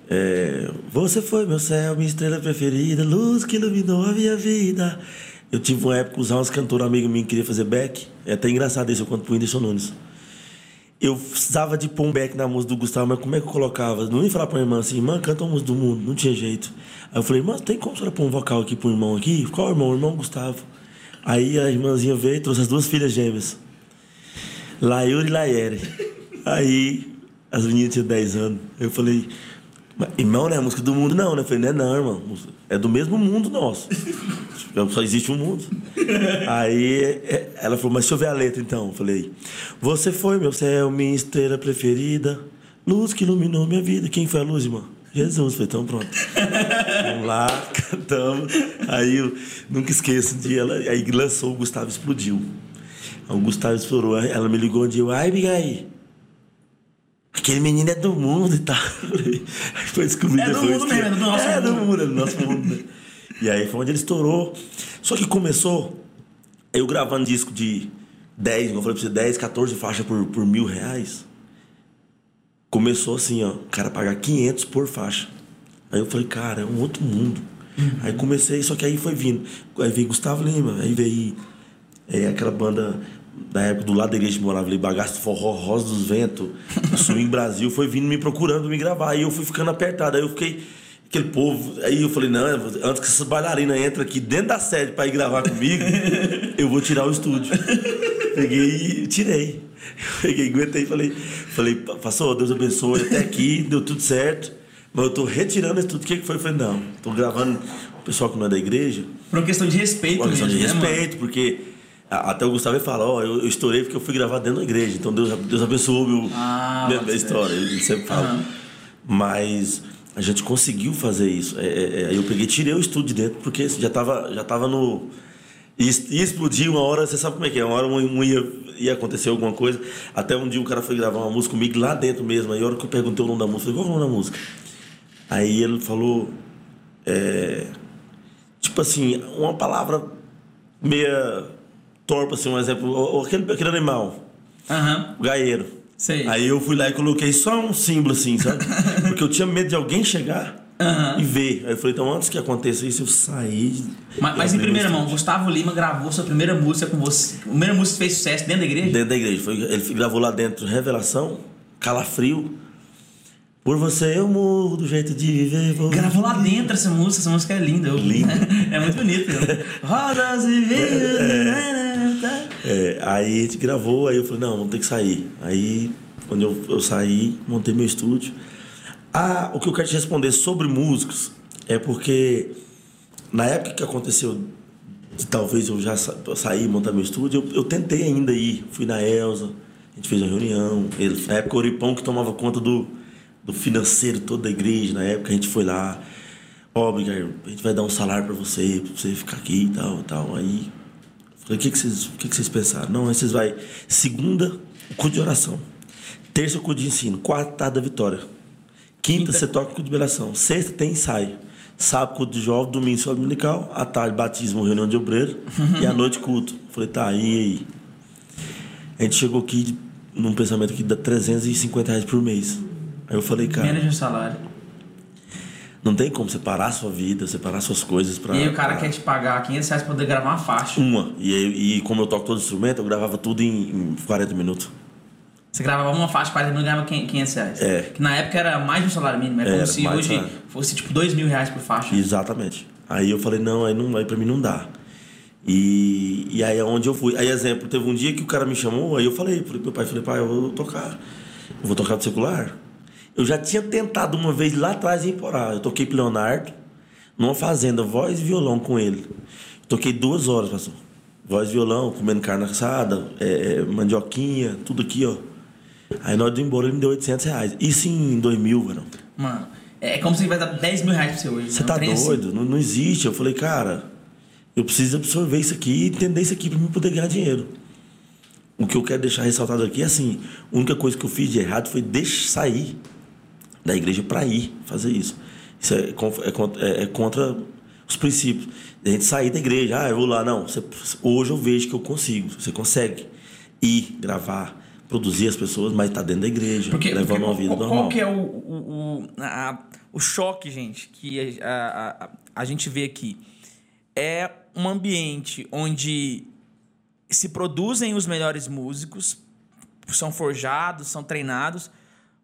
é, Você foi meu céu, minha estrela preferida, luz que iluminou a minha vida. Eu tive uma época usar uns cantores amigos meus que queria fazer back. É até engraçado isso, eu conto pro Whindersson Nunes. Eu precisava de pôr um back na música do Gustavo, mas como é que eu colocava? Não ia falar pra minha irmã assim, irmã, canta a música do mundo. Não tinha jeito. Aí eu falei, irmã, tem como você pôr um vocal aqui pro irmão aqui? Qual irmão? O irmão Gustavo. Aí a irmãzinha veio e trouxe as duas filhas gêmeas. Laiuri e Laiere. Aí as meninas tinham 10 anos. Eu falei, irmão, não é música do mundo, não, né? Eu falei, não é não, irmão. É do mesmo mundo nosso. Só existe um mundo. Aí é, ela falou, mas deixa eu ver a letra então. Eu falei, você foi meu céu, minha estrela preferida, luz que iluminou minha vida. Quem foi a luz, irmão? Jesus, foi então pronto. Vamos lá, cantamos. Aí eu nunca esqueço um dia, ela, aí lançou, o Gustavo explodiu. Aí o Gustavo estourou, ela me ligou um dia, ai, Abigail, aquele menino é do mundo e tal. Aí foi descobrir é depois. É do mundo mesmo, é do nosso é mundo. É do mundo, é do nosso mundo. E aí foi onde ele estourou. Só que começou, eu gravando disco de 10, como eu falei pra você, 10, 14 faixas por, por mil reais. Começou assim, ó, o cara pagar 500 por faixa. Aí eu falei, cara, é um outro mundo. Uhum. Aí comecei, só que aí foi vindo. Aí veio Gustavo Lima, aí veio é, aquela banda da época do lado da igreja que morava ali, Bagaço Forró, Rosa dos Ventos, Swing Brasil, foi vindo me procurando me gravar. Aí eu fui ficando apertado. Aí eu fiquei, aquele povo. Aí eu falei, não, antes que essa bailarina entre aqui dentro da sede para ir gravar comigo, eu vou tirar o estúdio. Peguei e tirei. Peguei, aguentei e falei, falei, pastor, Deus abençoe, até aqui, deu tudo certo. Mas eu tô retirando isso tudo. O que, que foi? Eu falei, não, tô gravando o pessoal que não é da igreja. Por uma questão de respeito, Por uma questão mesmo, de né, respeito, porque até o Gustavo fala, ó, oh, eu, eu, estourei porque eu fui gravar dentro da igreja. Então Deus, Deus abençoou meu, ah, minha, minha história. Ele sempre fala. Uhum. Mas a gente conseguiu fazer isso. Aí é, é, eu peguei, tirei o estúdio de dentro, porque já estava já tava no. E, explodir uma hora, você sabe como é que é, uma hora um, ia, ia acontecer alguma coisa. Até um dia o cara foi gravar uma música comigo lá dentro mesmo. Aí a hora que eu perguntei o nome da música, eu falei, qual é o nome da música? Aí ele falou. É, tipo assim, uma palavra meia torpa, assim, um exemplo. Aquele, aquele animal. Uhum. O gaieiro. Sei. Aí eu fui lá e coloquei só um símbolo assim, sabe? Porque eu tinha medo de alguém chegar Uhum. e ver. Aí eu falei, então antes que aconteça isso, eu saí. Mas, mas em primeira mão, Gustavo Lima gravou sua primeira música com você. A primeira música que fez sucesso dentro da igreja? Dentro da igreja. Foi, ele gravou lá dentro Revelação, Calafrio. Por você eu morro do jeito de viver. Vou Gravou lá dentro essa música, essa música é linda. Eu... Linda. é muito bonita. Rodas e vinhos. É, aí a gente gravou, aí eu falei, não, vamos ter que sair. Aí, quando eu, eu saí, montei meu estúdio. Ah, o que eu quero te responder sobre músicos é porque na época que aconteceu, de, talvez eu já sa saí montar meu estúdio, eu, eu, tentei ainda ir. Fui na Elza, a gente fez uma reunião. Ele, na época o Oripão que tomava conta do, do financeiro todo da igreja, na época a gente foi lá. Ó, oh, a gente vai dar um salário para você, para você ficar aqui e tal, tal. Aí falei, o que, que, vocês, o que, que vocês pensaram? Não, aí vocês vai. Segunda, o culto de oração. Terça, o culto de ensino. Quarta, da vitória. Quinta, você toca culto de liberação. Sexta, tem ensaio. Sábado, culto de jovem. Domingo, escola dominical. À tarde, batismo, reunião de obreiro. e à noite, culto. Falei, tá, e aí? A gente chegou aqui num pensamento que dá 350 reais por mês. Aí eu falei, cara. Menos de um salário. Não tem como separar a sua vida, separar suas coisas pra. E aí o cara pra... quer te pagar 500 reais pra poder gravar uma faixa. Uma. E, e como eu toco todo instrumento, eu gravava tudo em, em 40 minutos. Você gravava uma faixa, 40 minutos ganhava 500 reais. É. Que na época era mais de um salário mínimo. É como Era, se mais hoje salário. fosse tipo 2 mil reais por faixa. Exatamente. Aí eu falei, não, aí, não, aí pra mim não dá. E, e aí é onde eu fui. Aí, exemplo, teve um dia que o cara me chamou, aí eu falei pro meu pai, falei, pai, eu vou tocar. Eu vou tocar do secular. Eu já tinha tentado uma vez lá atrás em Porá. Eu toquei pro Leonardo, numa fazenda, voz e violão com ele. Toquei duas horas, pastor. Voz e violão, comendo carne assada, é, é, mandioquinha, tudo aqui, ó. Aí nós do embora ele me deu 800 reais. Isso em 2000, mano. Mano, é como se ele vai dar 10 mil reais pra você hoje. Você tá assim. doido? Não, não existe. Eu falei, cara. Eu preciso absorver isso aqui e entender isso aqui para mim poder ganhar dinheiro. O que eu quero deixar ressaltado aqui é assim: a única coisa que eu fiz de errado foi deixar sair da igreja para ir fazer isso. Isso é, é, é, contra os princípios. A gente sair da igreja, ah, eu vou lá. Não, você, hoje eu vejo que eu consigo. Você consegue ir, gravar, produzir as pessoas, mas está dentro da igreja, porque, levando porque, uma vida qual, normal. Qual que é o, o, o, a, o choque, gente, que a, a, a gente vê aqui? É um ambiente onde se produzem os melhores músicos, são forjados, são treinados,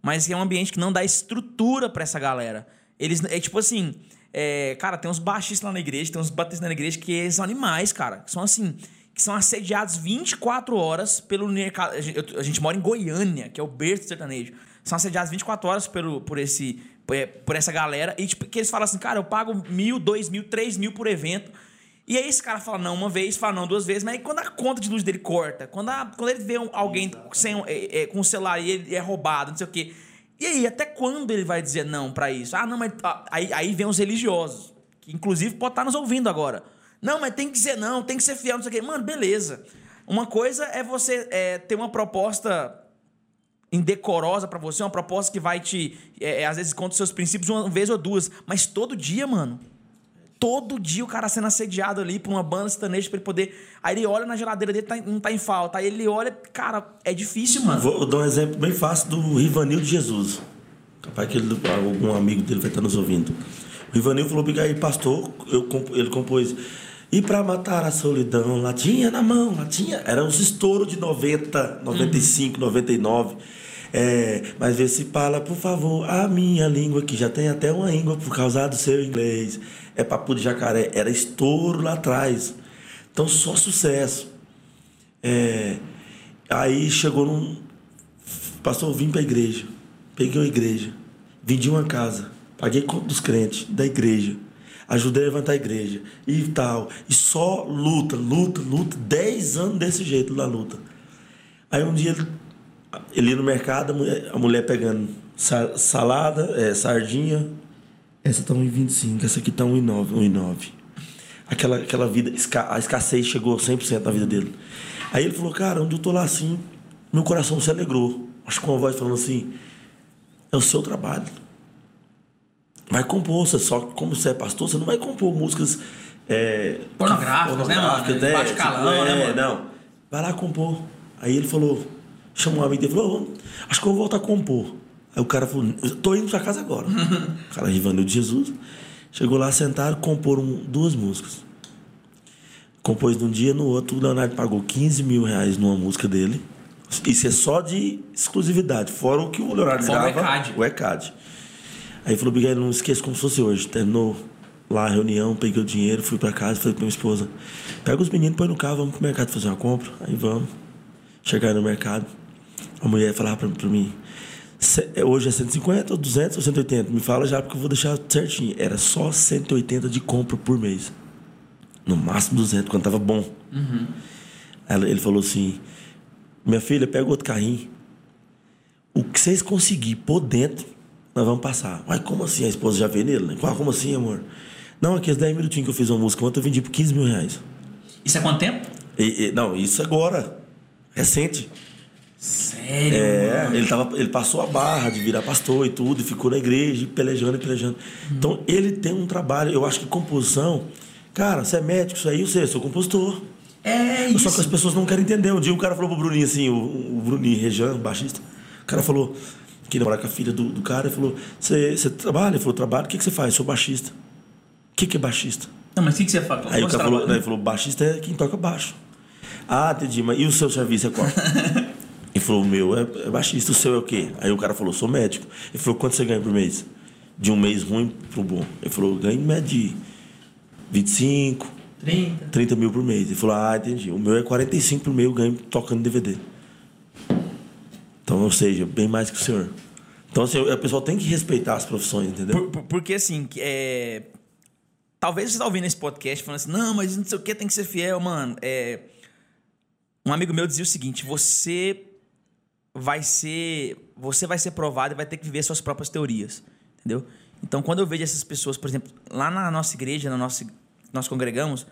mas é um ambiente que não dá estrutura para essa galera. Eles é tipo assim, é, cara, tem uns baixistas lá na igreja, tem uns bateristas na igreja que são animais, cara, que são assim, que são assediados 24 horas pelo. A gente mora em Goiânia, que é o berço do sertanejo. São assediados 24 horas pelo, por, esse, por essa galera. E tipo, que eles falam assim, cara, eu pago mil, dois mil, três mil por evento. E aí esse cara fala não uma vez, fala não duas vezes, mas aí quando a conta de luz dele corta, quando, a, quando ele vê um, alguém sem, é, é, com um celular e ele é roubado, não sei o quê. E aí, até quando ele vai dizer não para isso? Ah, não, mas. Ah, aí, aí vem os religiosos, que inclusive pode estar nos ouvindo agora. Não, mas tem que dizer não, tem que ser fiel, não sei o quê. Mano, beleza. Uma coisa é você é, ter uma proposta indecorosa para você, uma proposta que vai te, é, é, às vezes, contra os seus princípios uma vez ou duas, mas todo dia, mano todo dia o cara sendo assediado ali por uma banda sertaneja pra ele poder. Aí ele olha na geladeira dele, tá, não tá em falta. Aí ele olha, cara, é difícil, mano. Vou dar um exemplo bem fácil do Rivanil de Jesus. Capaz que ele, algum amigo dele vai estar nos ouvindo. O Rivanil falou que aí, pastor, eu, ele compôs. E para matar a solidão, latinha na mão, latinha. Era uns estouros de 90, 95, uhum. 99. É, mas vê se fala, por favor, a minha língua, que já tem até uma língua por causa do seu inglês. É papo de jacaré. Era estouro lá atrás. Então, só sucesso. É, aí chegou num. Pastor, eu vim pra igreja. Peguei uma igreja. Vendi uma casa. Paguei conta dos crentes da igreja. Ajudei a levantar a igreja. E tal. E só luta, luta, luta. Dez anos desse jeito na luta. Aí um dia ele ele ia no mercado, a mulher, a mulher pegando salada, é, sardinha. Essa tá 1,25, essa aqui tá 1,9. Aquela, aquela vida, a escassez chegou 100% na vida dele. Aí ele falou, cara, onde eu tô lá assim, meu coração se alegrou. Acho que com uma voz falando assim, é o seu trabalho. Vai compor, você só como você é pastor, você não vai compor músicas é, pornográficas, né, mano? Né? Baixo calão, é, né, mano? Não. Vai lá compor. Aí ele falou, chamou um amigo dele e falou: Acho que eu vou voltar a compor. Aí o cara falou: Tô indo pra casa agora. o cara Rivanil de Jesus. Chegou lá, sentaram, comporam duas músicas. Compôs num dia, no outro, o Leonardo pagou 15 mil reais numa música dele. Isso é só de exclusividade, fora o que o Leonardo fora grava. O ECAD. O ECAD. Aí falou, Miguel, não esqueça como se fosse hoje. Terminou lá a reunião, peguei o dinheiro, fui para casa, falei pra minha esposa, pega os meninos, põe no carro, vamos pro mercado fazer uma compra. Aí vamos. Chegar no mercado. A mulher falava pra, pra mim, é, hoje é 150, ou 200 ou 180? Me fala já porque eu vou deixar certinho. Era só 180 de compra por mês. No máximo 200, quando tava bom. Uhum. Ela, ele falou assim: Minha filha, pega outro carrinho. O que vocês conseguirem por dentro, nós vamos passar. Mas como assim? A esposa já veio nele? Né? Como assim, amor? Não, aqueles 10 minutinhos que eu fiz uma música ontem, eu vendi por 15 mil reais. Isso é quanto tempo? E, e, não, isso agora. Recente. Sério? É, ele, tava, ele passou a barra de virar pastor e tudo, e ficou na igreja, pelejando e pelejando. Hum. Então, ele tem um trabalho, eu acho que composição. Cara, você é médico, isso aí, eu sei, eu sou compositor. É isso. Só que as pessoas não querem entender. Um dia o cara falou pro Bruninho assim, o, o Bruninho Rejan, baixista, o cara falou, que namorar com a filha do, do cara, ele falou: Você trabalha? Ele falou: Trabalho, o que, que você faz? Eu sou baixista. O que, que é baixista? Não, mas o que, que você faz? Aí o cara falou, ele falou: Baixista é quem toca baixo. Ah, entendi, mas e o seu serviço é qual? Ele falou, o meu é, é baixista, o seu é o quê? Aí o cara falou, sou médico. Ele falou, quanto você ganha por mês? De um mês ruim pro bom. Ele falou, ganho em média de 25, 30. 30 mil por mês. Ele falou, ah, entendi. O meu é 45 por mês, eu ganho tocando DVD. Então, ou seja, bem mais que o senhor. Então, assim, a pessoa tem que respeitar as profissões, entendeu? Por, porque, assim, é... talvez você está ouvindo esse podcast falando assim, não, mas não sei o que, tem que ser fiel, mano. É... Um amigo meu dizia o seguinte: você vai ser. Você vai ser provado e vai ter que viver suas próprias teorias. Entendeu? Então, quando eu vejo essas pessoas, por exemplo, lá na nossa igreja, na nossa, nós congregamos,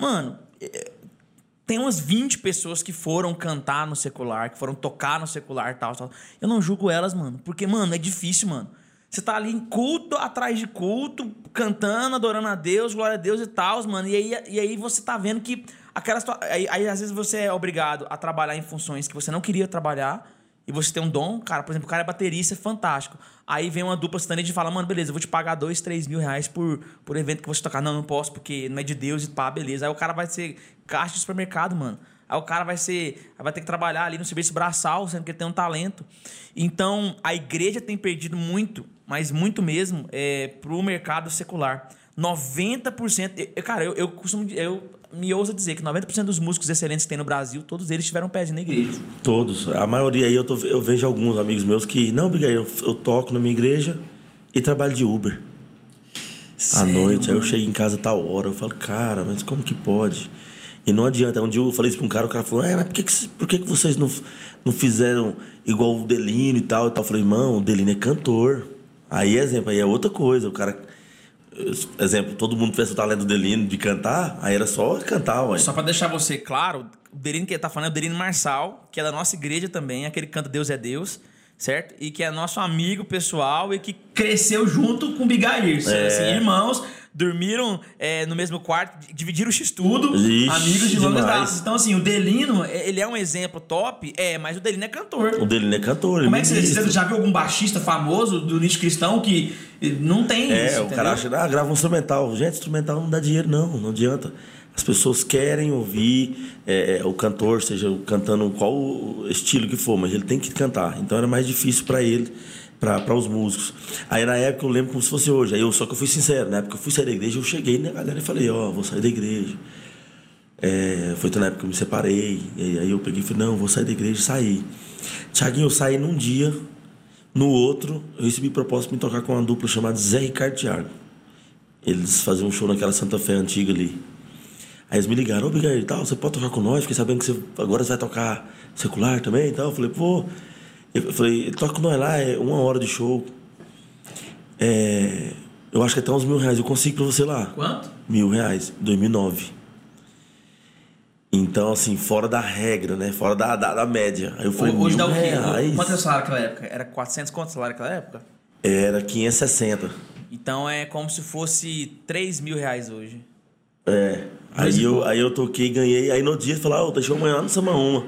Mano, é, tem umas 20 pessoas que foram cantar no secular, que foram tocar no secular tal, tal. Eu não julgo elas, mano. Porque, mano, é difícil, mano. Você tá ali em culto, atrás de culto, cantando, adorando a Deus, glória a Deus e tal, mano. E aí, e aí você tá vendo que aquela aí, aí às vezes você é obrigado a trabalhar em funções que você não queria trabalhar e você tem um dom, cara, por exemplo, o cara é baterista, é fantástico. Aí vem uma dupla sertaneja e fala, mano, beleza, eu vou te pagar dois, três mil reais por, por evento que você tocar. Não, não posso, porque não é de Deus e pá, beleza. Aí o cara vai ser caixa de supermercado, mano. Aí o cara vai ser. Vai ter que trabalhar ali no serviço braçal, sendo que ele tem um talento. Então, a igreja tem perdido muito, mas muito mesmo, é, pro mercado secular. 90%. Eu, cara, eu, eu costumo. Eu me ouso dizer que 90% dos músicos excelentes que tem no Brasil, todos eles tiveram pés na igreja. Todos. A maioria aí eu, tô, eu vejo alguns amigos meus que, não, Miguel, eu, eu toco na minha igreja e trabalho de Uber. Sério, à noite. Mano? Aí eu chego em casa a tal hora. Eu falo, cara, mas como que pode? E não adianta. Um dia eu falei isso pra um cara, o cara falou, é, mas por que, que, por que, que vocês não, não fizeram igual o Delino e tal? E tal? Eu falei, irmão, o Delino é cantor. Aí, exemplo, aí é outra coisa. O cara exemplo, todo mundo tivesse o talento do Delino de cantar, aí era só cantar, ué. Só para deixar você claro, o Delino que ele tá falando é o Delino Marçal, que é da nossa igreja também, aquele que canta Deus é Deus, certo? E que é nosso amigo pessoal e que cresceu junto com o Bigair, é. assim, irmãos, dormiram é, no mesmo quarto, dividiram o x-tudo, amigos de longas datas. Então, assim, o Delino, é, ele é um exemplo top, é, mas o Delino é cantor. O Delino é cantor. Como é que você, você já viu algum baixista famoso do nicho cristão que não tem é, isso? É, o cara acha, ah, grava um instrumental. Gente, instrumental não dá dinheiro, não, não adianta. As pessoas querem ouvir é, é o cantor, seja cantando qual estilo que for, mas ele tem que cantar. Então era mais difícil para ele para os músicos. Aí na época eu lembro como se fosse hoje. Aí eu, só que eu fui sincero, na época eu fui sair da igreja, eu cheguei na galera e falei, ó, oh, vou sair da igreja. É, foi na época que eu me separei. Aí eu peguei e falei, não, vou sair da igreja saí. Tiaguinho, eu saí num dia, no outro, eu recebi proposta para me tocar com uma dupla chamada Zé Ricardo Thiago. Eles faziam um show naquela Santa Fé antiga ali. Aí eles me ligaram, ô Miguel, tal, você pode tocar com nós? Fiquei sabendo que você agora você vai tocar secular também e tal. Eu falei, pô. Eu falei, toca com nós lá, é uma hora de show. É, eu acho que até uns mil reais eu consigo pra você lá. Quanto? Mil reais, 2009. Então, assim, fora da regra, né? Fora da, da, da média. Aí eu falei, Hoje dá o quê? Reais. Quanto é o salário naquela época? Era 400 quanto o salário naquela época? Era 560. Então é como se fosse 3 mil reais hoje. É. Aí eu, aí eu toquei ganhei. Aí no dia ele falou, ah, deixa eu amanhã no Samba Uma.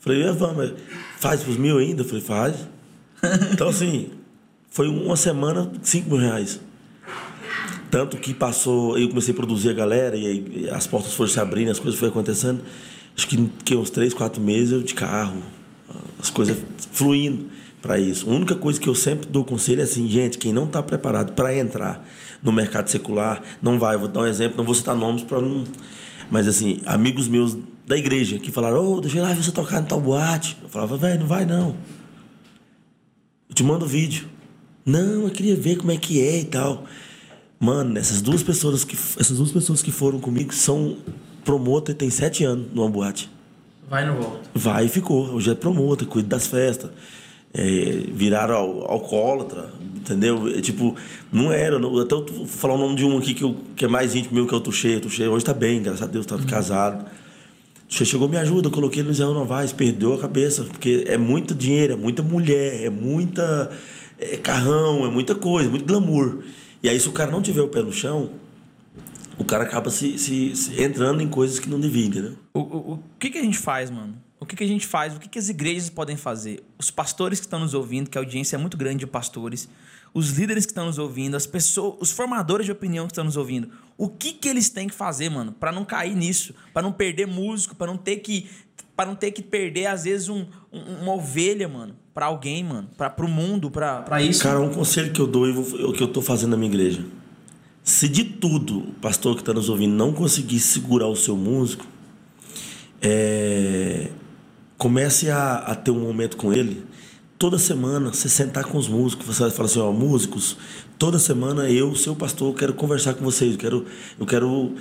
Falei, é, vamos, faz os mil ainda? Falei, faz. Então, assim, foi uma semana, 5 mil reais. Tanto que passou, eu comecei a produzir a galera e aí as portas foram se abrindo, as coisas foram acontecendo. Acho que, que uns 3, 4 meses eu de carro, as coisas fluindo para isso. A única coisa que eu sempre dou conselho é assim, gente, quem não está preparado para entrar no mercado secular, não vai. Vou dar um exemplo, não vou citar nomes para não. Mas assim, amigos meus da igreja que falaram: Ô, oh, deixa eu lá você tocar no tal boate. Eu falava: velho, não vai não. Eu te mando vídeo. Não, eu queria ver como é que é e tal. Mano, essas duas pessoas que, essas duas pessoas que foram comigo são promotor e tem sete anos numa boate. Vai no volta. Vai e ficou. Hoje é promotor, cuida das festas. É, viraram al alcoólatra, entendeu? É, tipo, não era. Até eu vou falar o nome de um aqui que, eu, que é mais íntimo meu, que é o Tuxê. Tuxê hoje tá bem, graças a Deus, tá uhum. casado. Você chegou, me ajuda, eu coloquei Zé Novaes, perdeu a cabeça, porque é muito dinheiro, é muita mulher, é muita é carrão, é muita coisa, muito glamour. E aí, se o cara não tiver o pé no chão, o cara acaba se, se, se entrando em coisas que não devia, entendeu? O, o, o que, que a gente faz, mano? O que, que a gente faz? O que, que as igrejas podem fazer? Os pastores que estão nos ouvindo, que a audiência é muito grande de pastores, os líderes que estão nos ouvindo, as pessoas, os formadores de opinião que estão nos ouvindo, o que que eles têm que fazer, mano, para não cair nisso, para não perder músico, para não ter que para não ter que perder às vezes um, um, uma ovelha, mano, para alguém, mano, para pro mundo, para isso. Cara, um conselho que eu dou e o que eu tô fazendo na minha igreja. Se de tudo o pastor que está nos ouvindo não conseguir segurar o seu músico, é, comece a, a ter um momento com ele toda semana você sentar com os músicos, você vai falar assim, ó, músicos, toda semana eu, seu pastor, quero conversar com vocês, eu quero, eu quero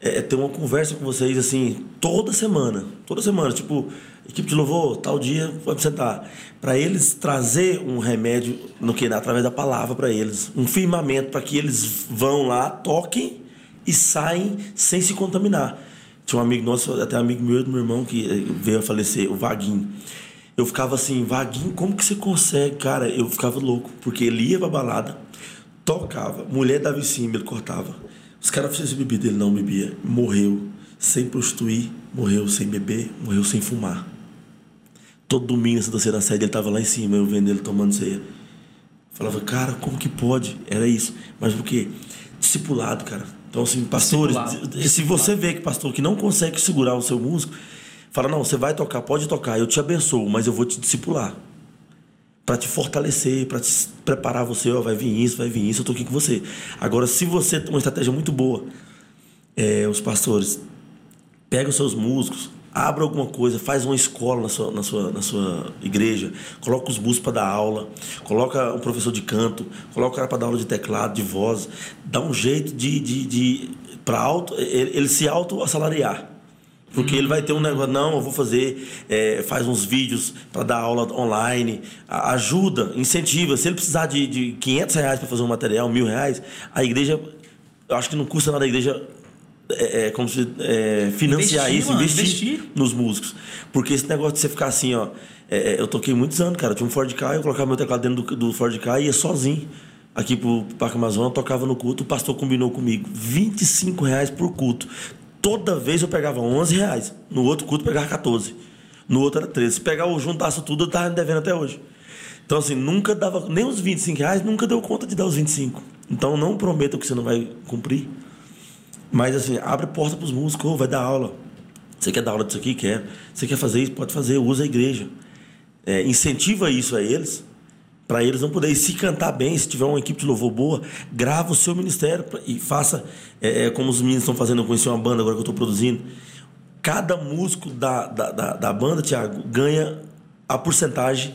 é, ter uma conversa com vocês, assim, toda semana, toda semana, tipo, equipe de louvor, tal dia, vamos sentar, para eles trazer um remédio no que através da palavra para eles, um firmamento para que eles vão lá, toquem e saem sem se contaminar. Tinha um amigo nosso, até um amigo meu do meu irmão, que veio a falecer, o Vaguinho. Eu ficava assim, Vaguinho, como que você consegue? Cara, eu ficava louco, porque ele ia pra balada, tocava, mulher dava em cima, ele cortava. Os caras ofereciam bebida, ele não bebia. Morreu sem prostituir, morreu sem beber, morreu sem fumar. Todo domingo, essa terceira sede, ele tava lá em cima, eu vendo ele tomando ceia. Falava, cara, como que pode? Era isso. Mas por quê? Discipulado, cara. Então, assim, pastores, Discipulado. se você vê que pastor que não consegue segurar o seu músico, fala, não, você vai tocar, pode tocar, eu te abençoo, mas eu vou te discipular. Para te fortalecer, para te preparar você, ó, vai vir isso, vai vir isso, eu tô aqui com você. Agora, se você tem uma estratégia muito boa, é, os pastores, pega os seus músicos, abra alguma coisa, faz uma escola na sua, na sua, na sua igreja, coloca os músicos para dar aula, coloca um professor de canto, coloca o cara para dar aula de teclado, de voz, dá um jeito de, de, de para auto, ele, ele, se auto-assalariar. Porque uhum. ele vai ter um negócio, não, eu vou fazer, é, faz uns vídeos para dar aula online, ajuda, incentiva. Se ele precisar de, de 500 reais para fazer um material, mil reais, a igreja, eu acho que não custa nada a igreja é, é, como se é, financiar investir, isso, mano, investir, investir, nos músicos. Porque esse negócio de você ficar assim, ó. É, é eu toquei muitos anos, cara. Eu tinha um Ford Ka, eu colocava meu teclado dentro do, do Ford Ka e ia sozinho. Aqui pro Parque Amazonas, tocava no culto, o pastor combinou comigo. 25 reais por culto. Toda vez eu pegava 11 reais. No outro culto eu pegava 14. No outro era 13. Se pegar o juntasse tudo, eu tava devendo até hoje. Então, assim, nunca dava. Nem os 25 reais, nunca deu conta de dar os 25. Então, não prometa que você não vai cumprir. Mas assim, abre porta para os músicos, oh, vai dar aula. Você quer dar aula disso aqui? Quer. Você quer fazer isso? Pode fazer, usa a igreja. É, incentiva isso a eles, para eles não poderem se cantar bem, se tiver uma equipe de louvor boa, grava o seu ministério e faça é, é, como os meninos estão fazendo, eu conheci uma banda agora que eu estou produzindo. Cada músico da, da, da, da banda, Tiago, ganha a porcentagem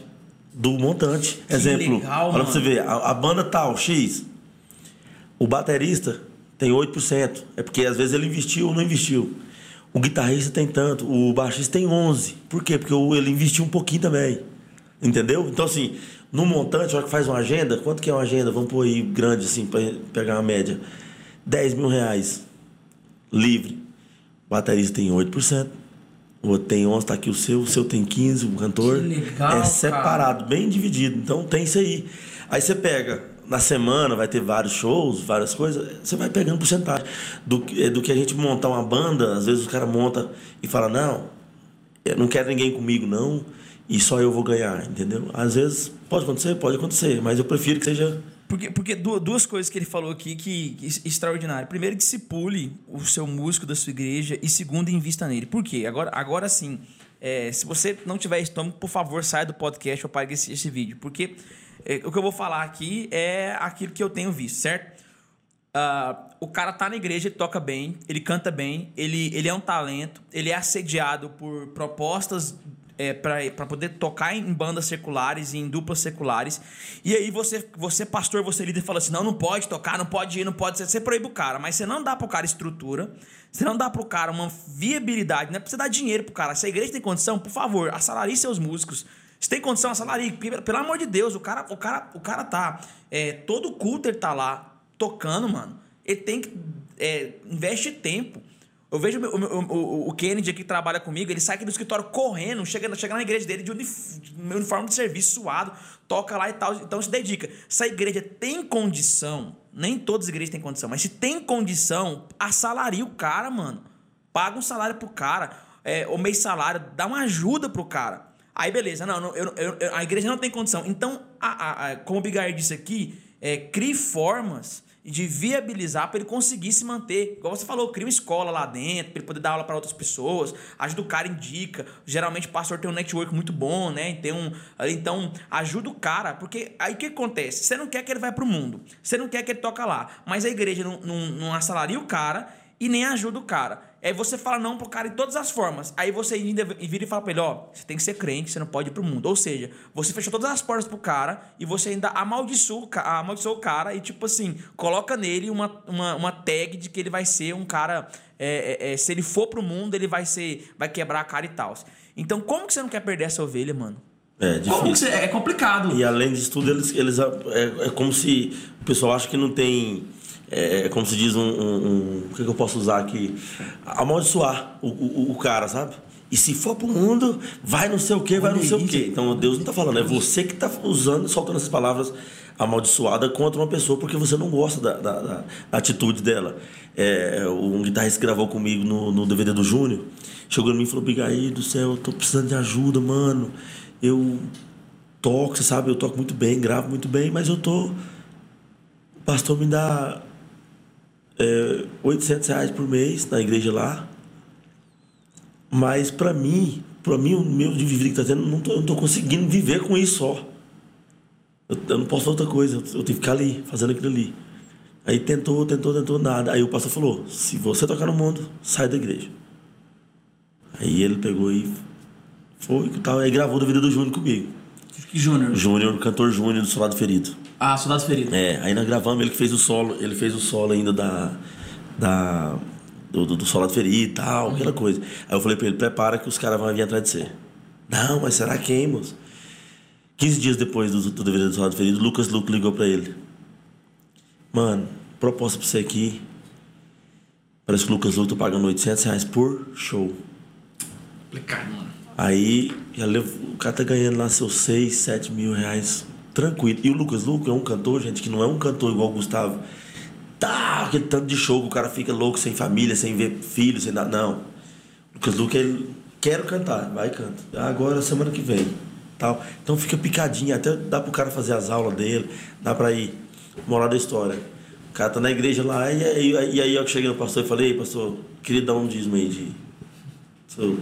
do montante. Que Exemplo, legal, olha para você ver, a, a banda tal, X, o baterista tem 8%. É porque às vezes ele investiu ou não investiu. O guitarrista tem tanto, o baixista tem 11. Por quê? Porque ele investiu um pouquinho também. Entendeu? Então, assim, no montante, a hora que faz uma agenda, quanto que é uma agenda? Vamos pôr aí grande, assim, para pegar uma média. 10 mil reais. Livre. O baterista tem 8%. O outro tem 11, tá aqui o seu, o seu tem 15, o cantor. Que legal, é separado, cara. bem dividido. Então tem isso aí. Aí você pega na semana vai ter vários shows, várias coisas, você vai pegando porcentagem. Do, é, do que a gente montar uma banda, às vezes o cara monta e fala, não, eu não quero ninguém comigo, não, e só eu vou ganhar, entendeu? Às vezes pode acontecer, pode acontecer, mas eu prefiro que seja. Porque, porque duas coisas que ele falou aqui que, que extraordinário. Primeiro, discipule o seu músico da sua igreja, e segundo, invista nele. Por quê? Agora, agora sim, é, se você não tiver estômago, por favor, saia do podcast ou apague esse, esse vídeo. Porque é, o que eu vou falar aqui é aquilo que eu tenho visto, certo? Uh, o cara tá na igreja, ele toca bem, ele canta bem, ele, ele é um talento, ele é assediado por propostas é, para poder tocar em bandas seculares e em duplas seculares. E aí você, você pastor, você líder, fala assim: não, não pode tocar, não pode ir, não pode ser. Você proíbe o cara, mas você não dá pro cara estrutura, você não dá pro cara uma viabilidade, não é pra você dar dinheiro pro cara. Se a igreja tem condição, por favor, assalarie seus músicos. Você tem condição, salaria. Pelo amor de Deus, o cara, o cara, o cara tá. É, todo culto ele tá lá tocando, mano. Ele tem que. É, investe tempo. Eu vejo o, o, o, Kennedy aqui que trabalha comigo, ele sai aqui do escritório correndo, chega, chega na igreja dele de uniforme de serviço suado, toca lá e tal, então se dedica. Se a igreja tem condição, nem todas as igrejas têm condição, mas se tem condição, assalaria o cara, mano. Paga um salário pro cara, é, o mês salário, dá uma ajuda pro cara. Aí beleza, não, não eu, eu, a igreja não tem condição. Então, a, a, a, como o Bigair disse aqui, é, crie formas de viabilizar para ele conseguir se manter. Igual você falou, cria uma escola lá dentro, para ele poder dar aula para outras pessoas, ajuda o cara, indica. Geralmente o pastor tem um network muito bom, né? Tem um, então, ajuda o cara, porque aí o que acontece? Você não quer que ele vá para o mundo, você não quer que ele toca lá, mas a igreja não, não, não assalaria o cara e nem ajuda o cara. Aí você fala não pro cara de todas as formas. Aí você ainda vira e fala pra ele, ó, você tem que ser crente, você não pode ir pro mundo. Ou seja, você fechou todas as portas pro cara e você ainda amaldiçoa, amaldiçoa o cara e, tipo assim, coloca nele uma, uma, uma tag de que ele vai ser um cara. É, é, é, se ele for pro mundo, ele vai ser. vai quebrar a cara e tal. Então, como que você não quer perder essa ovelha, mano? É difícil. Você, é complicado. E além disso tudo, eles, eles é, é como se o pessoal acha que não tem é, como se diz, um, um, um, O que, que eu posso usar aqui? Amaldiçoar o, o, o cara, sabe? E se for pro mundo, vai não sei o quê, vai não sei o quê. Então Deus não está falando, é você que está usando, soltando essas palavras amaldiçoadas contra uma pessoa porque você não gosta da, da, da atitude dela. É, um guitarrista que gravou comigo no, no DVD do Júnior chegou em mim e falou: Bigaí do céu, eu tô precisando de ajuda, mano. Eu toco, você sabe, eu toco muito bem, gravo muito bem, mas eu tô. O pastor me dá é, 800 reais por mês na igreja lá. Mas para mim, para mim, o meu de viver que está tendo, não tô, eu não estou conseguindo viver com isso só. Eu, eu, não posso fazer outra coisa, eu, eu tenho que ficar ali, fazendo aquilo ali. Aí tentou, tentou, tentou, nada. Aí o pastor falou: se você tocar no mundo, sai da igreja. Aí ele pegou e foi e tal. Aí gravou do vídeo do Júnior comigo. Que Júnior? Júnior, cantor Júnior do Soldado Ferido. Ah, Soldado Ferido. É, aí nós gravamos, ele que fez o solo, ele fez o solo ainda da. da do, do, do Soldado Ferido e tal, aquela coisa. Aí eu falei pra ele, prepara que os caras vão vir atrás de você. Não, mas será quem, moço? 15 dias depois do, do DVD do Soldado Ferido, Lucas Luco ligou pra ele. Mano, proposta pra você aqui. Parece que o Lucas Luco tá pagando 800 reais por show. Complicado, mano. Aí, já levo, o cara tá ganhando lá seus 6, 7 mil reais, tranquilo. E o Lucas Luco é um cantor, gente, que não é um cantor igual o Gustavo. Tá, aquele tanto de show que o cara fica louco, sem família, sem ver filho, sem nada. Não. Lucas Luco, ele quer cantar, vai e canta. Agora, semana que vem. Tal. Então fica picadinho, até dá pro cara fazer as aulas dele, dá pra ir. Moral da história. O cara tá na igreja lá, e aí, e aí eu cheguei no pastor e falei, pastor, queria dar um dízimo aí de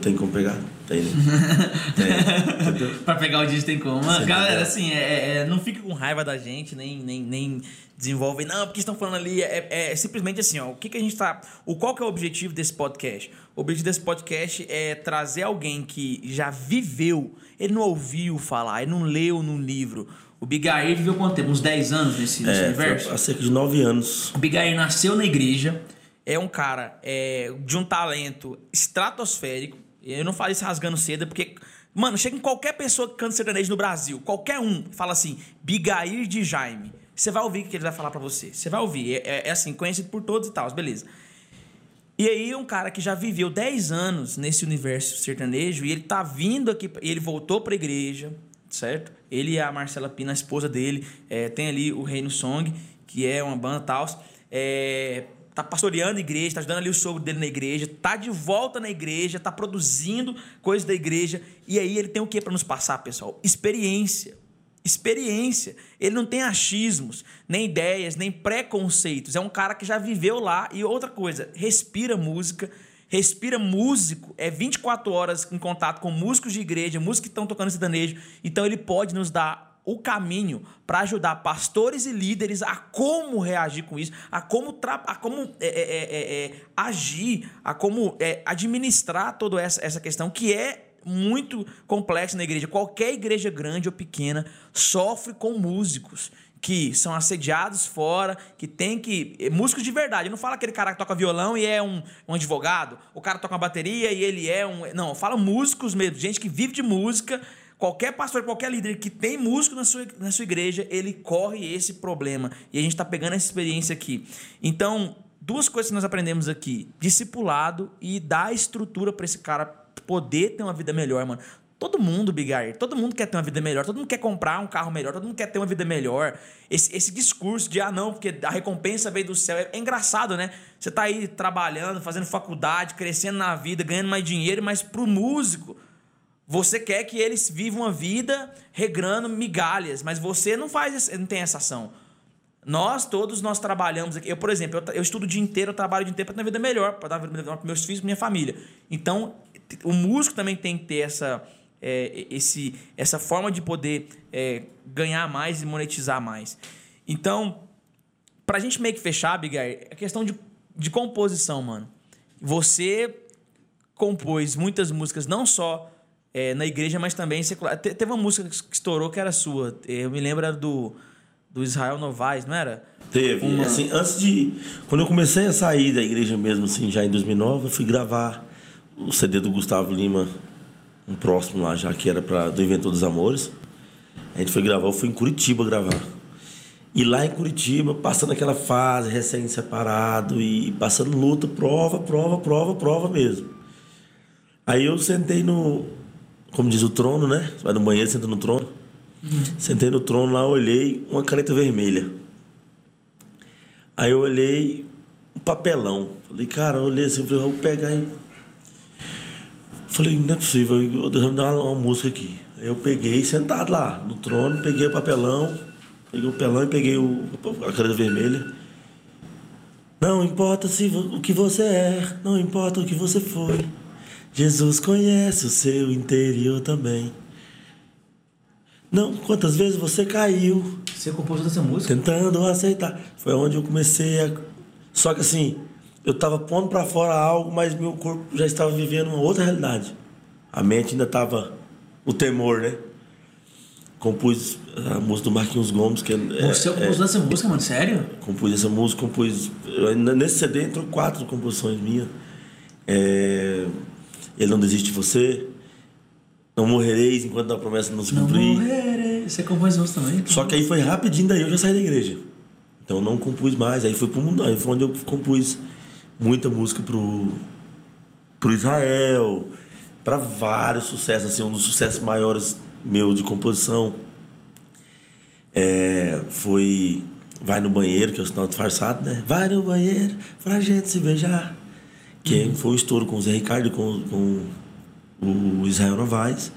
tem como pegar? Tem, né? tem. pra pegar o dígito tem como. Mano, galera, assim, é, é, é, não fique com raiva da gente, nem, nem, nem desenvolve. Não, porque estão falando ali. É, é, é, simplesmente assim, ó. O que, que a gente tá. O, qual que é o objetivo desse podcast? O objetivo desse podcast é trazer alguém que já viveu, ele não ouviu falar, ele não leu num livro. O Bigair viveu quanto tempo? Uns 10 anos nesse, nesse universo? Há cerca de 9 anos. O Bigair nasceu na igreja é um cara é, de um talento estratosférico. Eu não falo isso rasgando seda, porque, mano, chega em qualquer pessoa que canta sertanejo no Brasil, qualquer um, fala assim, Bigair de Jaime. Você vai ouvir o que ele vai falar para você. Você vai ouvir. É, é, é, assim, conhecido por todos e tal, beleza. E aí, um cara que já viveu 10 anos nesse universo sertanejo, e ele tá vindo aqui, ele voltou pra igreja, certo? Ele e a Marcela Pina, a esposa dele, é, tem ali o Reino Song, que é uma banda tal. É, tá pastoreando a igreja, tá ajudando ali o sogro dele na igreja, tá de volta na igreja, tá produzindo coisas da igreja. E aí ele tem o que para nos passar, pessoal? Experiência. Experiência. Ele não tem achismos, nem ideias, nem preconceitos. É um cara que já viveu lá. E outra coisa, respira música. Respira músico, é 24 horas em contato com músicos de igreja, músicos que estão tocando sertanejo. Então ele pode nos dar o caminho para ajudar pastores e líderes a como reagir com isso, a como, a como é, é, é, é, é agir, a como administrar toda essa, essa questão que é muito complexa na igreja. Qualquer igreja grande ou pequena sofre com músicos que são assediados fora, que tem que. Músicos de verdade. Não fala aquele cara que toca violão e é um, um advogado, o cara toca uma bateria e ele é um. Não, fala músicos mesmo, gente que vive de música Qualquer pastor, qualquer líder que tem músico na sua, na sua igreja, ele corre esse problema. E a gente está pegando essa experiência aqui. Então, duas coisas que nós aprendemos aqui: discipulado e dar estrutura para esse cara poder ter uma vida melhor, mano. Todo mundo, Bigar, todo mundo quer ter uma vida melhor, todo mundo quer comprar um carro melhor, todo mundo quer ter uma vida melhor. Esse, esse discurso de, ah, não, porque a recompensa veio do céu, é, é engraçado, né? Você tá aí trabalhando, fazendo faculdade, crescendo na vida, ganhando mais dinheiro, mas pro músico, você quer que eles vivam uma vida regrando migalhas, mas você não faz, não tem essa ação. Nós todos nós trabalhamos aqui. Eu, por exemplo, eu, eu estudo o dia inteiro, eu trabalho o dia inteiro para ter uma vida melhor, para dar uma vida melhor para meus filhos, minha família. Então, o músico também tem que ter essa é, esse, essa forma de poder é, ganhar mais e monetizar mais. Então, para a gente meio que fechar, Abigail, é questão de, de composição, mano. Você compôs muitas músicas, não só é, na igreja, mas também secular. Te, teve uma música que estourou que era sua. Eu me lembro era do, do Israel Novaes, não era? Teve. Uma... Assim, antes de. Quando eu comecei a sair da igreja mesmo, assim, já em 2009, eu fui gravar o CD do Gustavo Lima, um próximo lá, já que era para do Inventor dos Amores. A gente foi gravar, eu fui em Curitiba gravar. E lá em Curitiba, passando aquela fase, recém-separado e passando luta, prova, prova, prova, prova mesmo. Aí eu sentei no, como diz o trono, né? Vai no banheiro, senta no trono. Uhum. Sentei no trono lá, olhei uma caneta vermelha. Aí eu olhei um papelão. Falei, cara, eu olhei assim, falei, vou pegar aí. Falei, não é possível, eu vou dar uma, uma música aqui. Aí eu peguei, sentado lá no trono, peguei o papelão, Peguei o pelão e peguei o, a caneta vermelha. Não importa se, o que você é, não importa o que você foi. Jesus conhece o seu interior também. Não, quantas vezes você caiu. Você compôs essa música? Tentando aceitar. Foi onde eu comecei a. Só que assim, eu estava pondo para fora algo, mas meu corpo já estava vivendo uma outra realidade. A mente ainda estava. O temor, né? compus a música do Marquinhos Gomes. Que é, Você é, compôs é, essa música, mano? Sério? Compus essa música, compus. Nesse CD entrou quatro composições minhas. É, Ele não desiste de você. Não morrereis enquanto a promessa não se cumprir. Não morrereis. Você compôs música também? Só que aí foi rapidinho, daí eu já saí da igreja. Então não compus mais. Aí foi pro mundo. Aí foi onde eu compus muita música pro, pro Israel. Para vários sucessos, assim, um dos sucessos maiores meu de composição é, foi Vai no Banheiro, que é o sinal disfarçado, né? Vai no banheiro pra gente se beijar. Que uhum. foi um estouro com o Zé Ricardo com, com o Israel Novaes.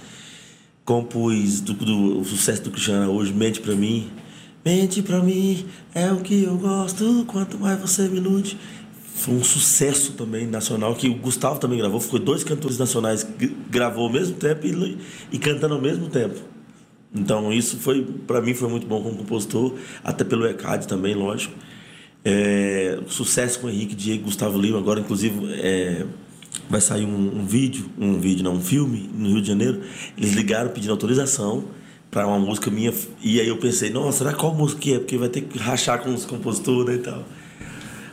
Compus do, do, o sucesso do Cristiano hoje, Mente Pra Mim. Mente pra mim é o que eu gosto, quanto mais você me ilude. Foi um sucesso também nacional, que o Gustavo também gravou. Ficou dois cantores nacionais gravou ao mesmo tempo e, e cantando ao mesmo tempo. Então isso foi, para mim, foi muito bom como compositor, até pelo ECAD também, lógico. É, sucesso com o Henrique, Diego, Gustavo Lima. Agora, inclusive, é, vai sair um, um, vídeo, um vídeo não, um filme no Rio de Janeiro. Eles ligaram pedindo autorização para uma música minha e aí eu pensei, nossa, será qual música que é? Porque vai ter que rachar com os compositores né, e tal.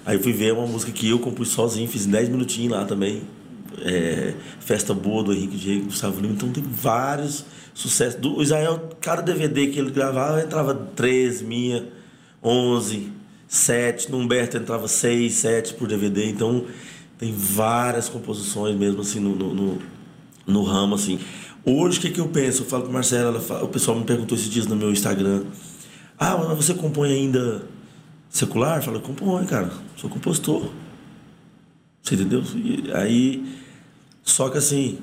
Aí fui ver uma música que eu compus sozinho, fiz 10 minutinhos lá também. É, Festa Boa do Henrique Diego Gustavo Lima. Então tem vários sucessos. Do Israel, cada DVD que ele gravava entrava 13 minha, 11, 7. No Humberto entrava 6, 7 por DVD. Então tem várias composições mesmo assim no, no, no, no ramo assim. Hoje o que, que eu penso? Eu falo com a Marcela, fala, o pessoal me perguntou esses dias no meu Instagram. Ah, mas você compõe ainda secular, fala, compõe, cara, sou compositor. Você entendeu? E aí, só que assim,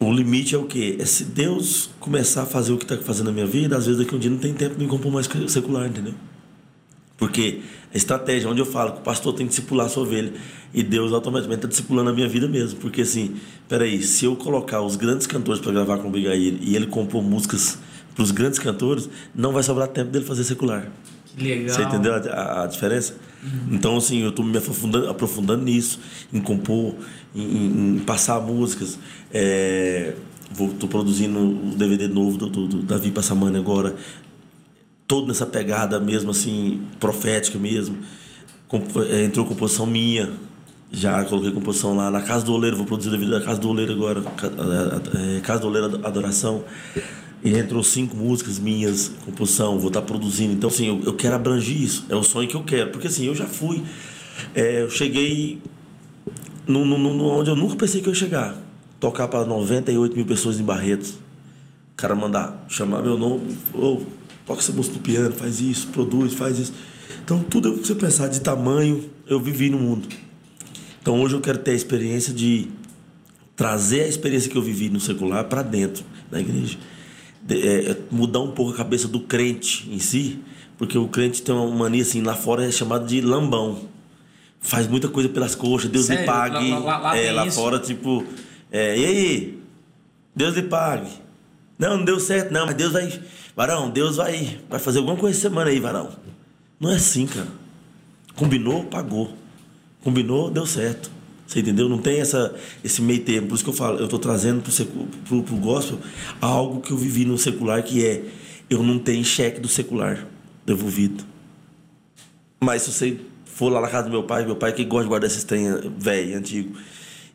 o limite é o quê? É se Deus começar a fazer o que está fazendo na minha vida, às vezes daqui um dia não tem tempo de compor mais secular, entendeu? Porque a estratégia, onde eu falo que o pastor tem que discipular a sua ovelha, e Deus automaticamente está discipulando a minha vida mesmo. Porque assim, peraí, se eu colocar os grandes cantores para gravar com o Bigair e ele compor músicas para os grandes cantores, não vai sobrar tempo dele fazer secular. Legal. Você entendeu a, a, a diferença? Uhum. Então, assim, eu estou me aprofundando, aprofundando nisso, em compor, em, em passar músicas. É, Estou produzindo o DVD novo do, do, do Davi Passamani agora, todo nessa pegada mesmo, assim, profética mesmo. É, entrou composição minha, já coloquei composição lá na Casa do Oleiro, vou produzir o DVD da Casa do Oleiro agora, é, Casa do Oleiro Adoração. E entrou cinco músicas minhas, composição, vou estar tá produzindo. Então, assim, eu, eu quero abranger isso. É o sonho que eu quero. Porque, assim, eu já fui. É, eu cheguei no, no, no, onde eu nunca pensei que eu ia chegar. Tocar para 98 mil pessoas em Barretos. O cara mandar, chamar meu nome. Oh, toca essa música no piano, faz isso, produz, faz isso. Então, tudo que você pensar de tamanho, eu vivi no mundo. Então, hoje eu quero ter a experiência de trazer a experiência que eu vivi no secular para dentro da igreja é, mudar um pouco a cabeça do crente em si, porque o crente tem uma mania assim, lá fora é chamado de lambão. Faz muita coisa pelas coxas, Deus Sério? lhe pague. Lá, lá, lá, é, lá fora, tipo, é, e aí? Deus lhe pague. Não, não deu certo, não, mas Deus vai. Varão, Deus vai, vai fazer alguma coisa essa semana aí, varão. Não é assim, cara. Combinou, pagou. Combinou, deu certo. Você entendeu? Não tem essa, esse meio termo. Por isso que eu falo, eu estou trazendo para o gospel algo que eu vivi no secular, que é eu não tenho cheque do secular devolvido. Mas se você for lá na casa do meu pai, meu pai que gosta de guardar esses trem velho, antigo,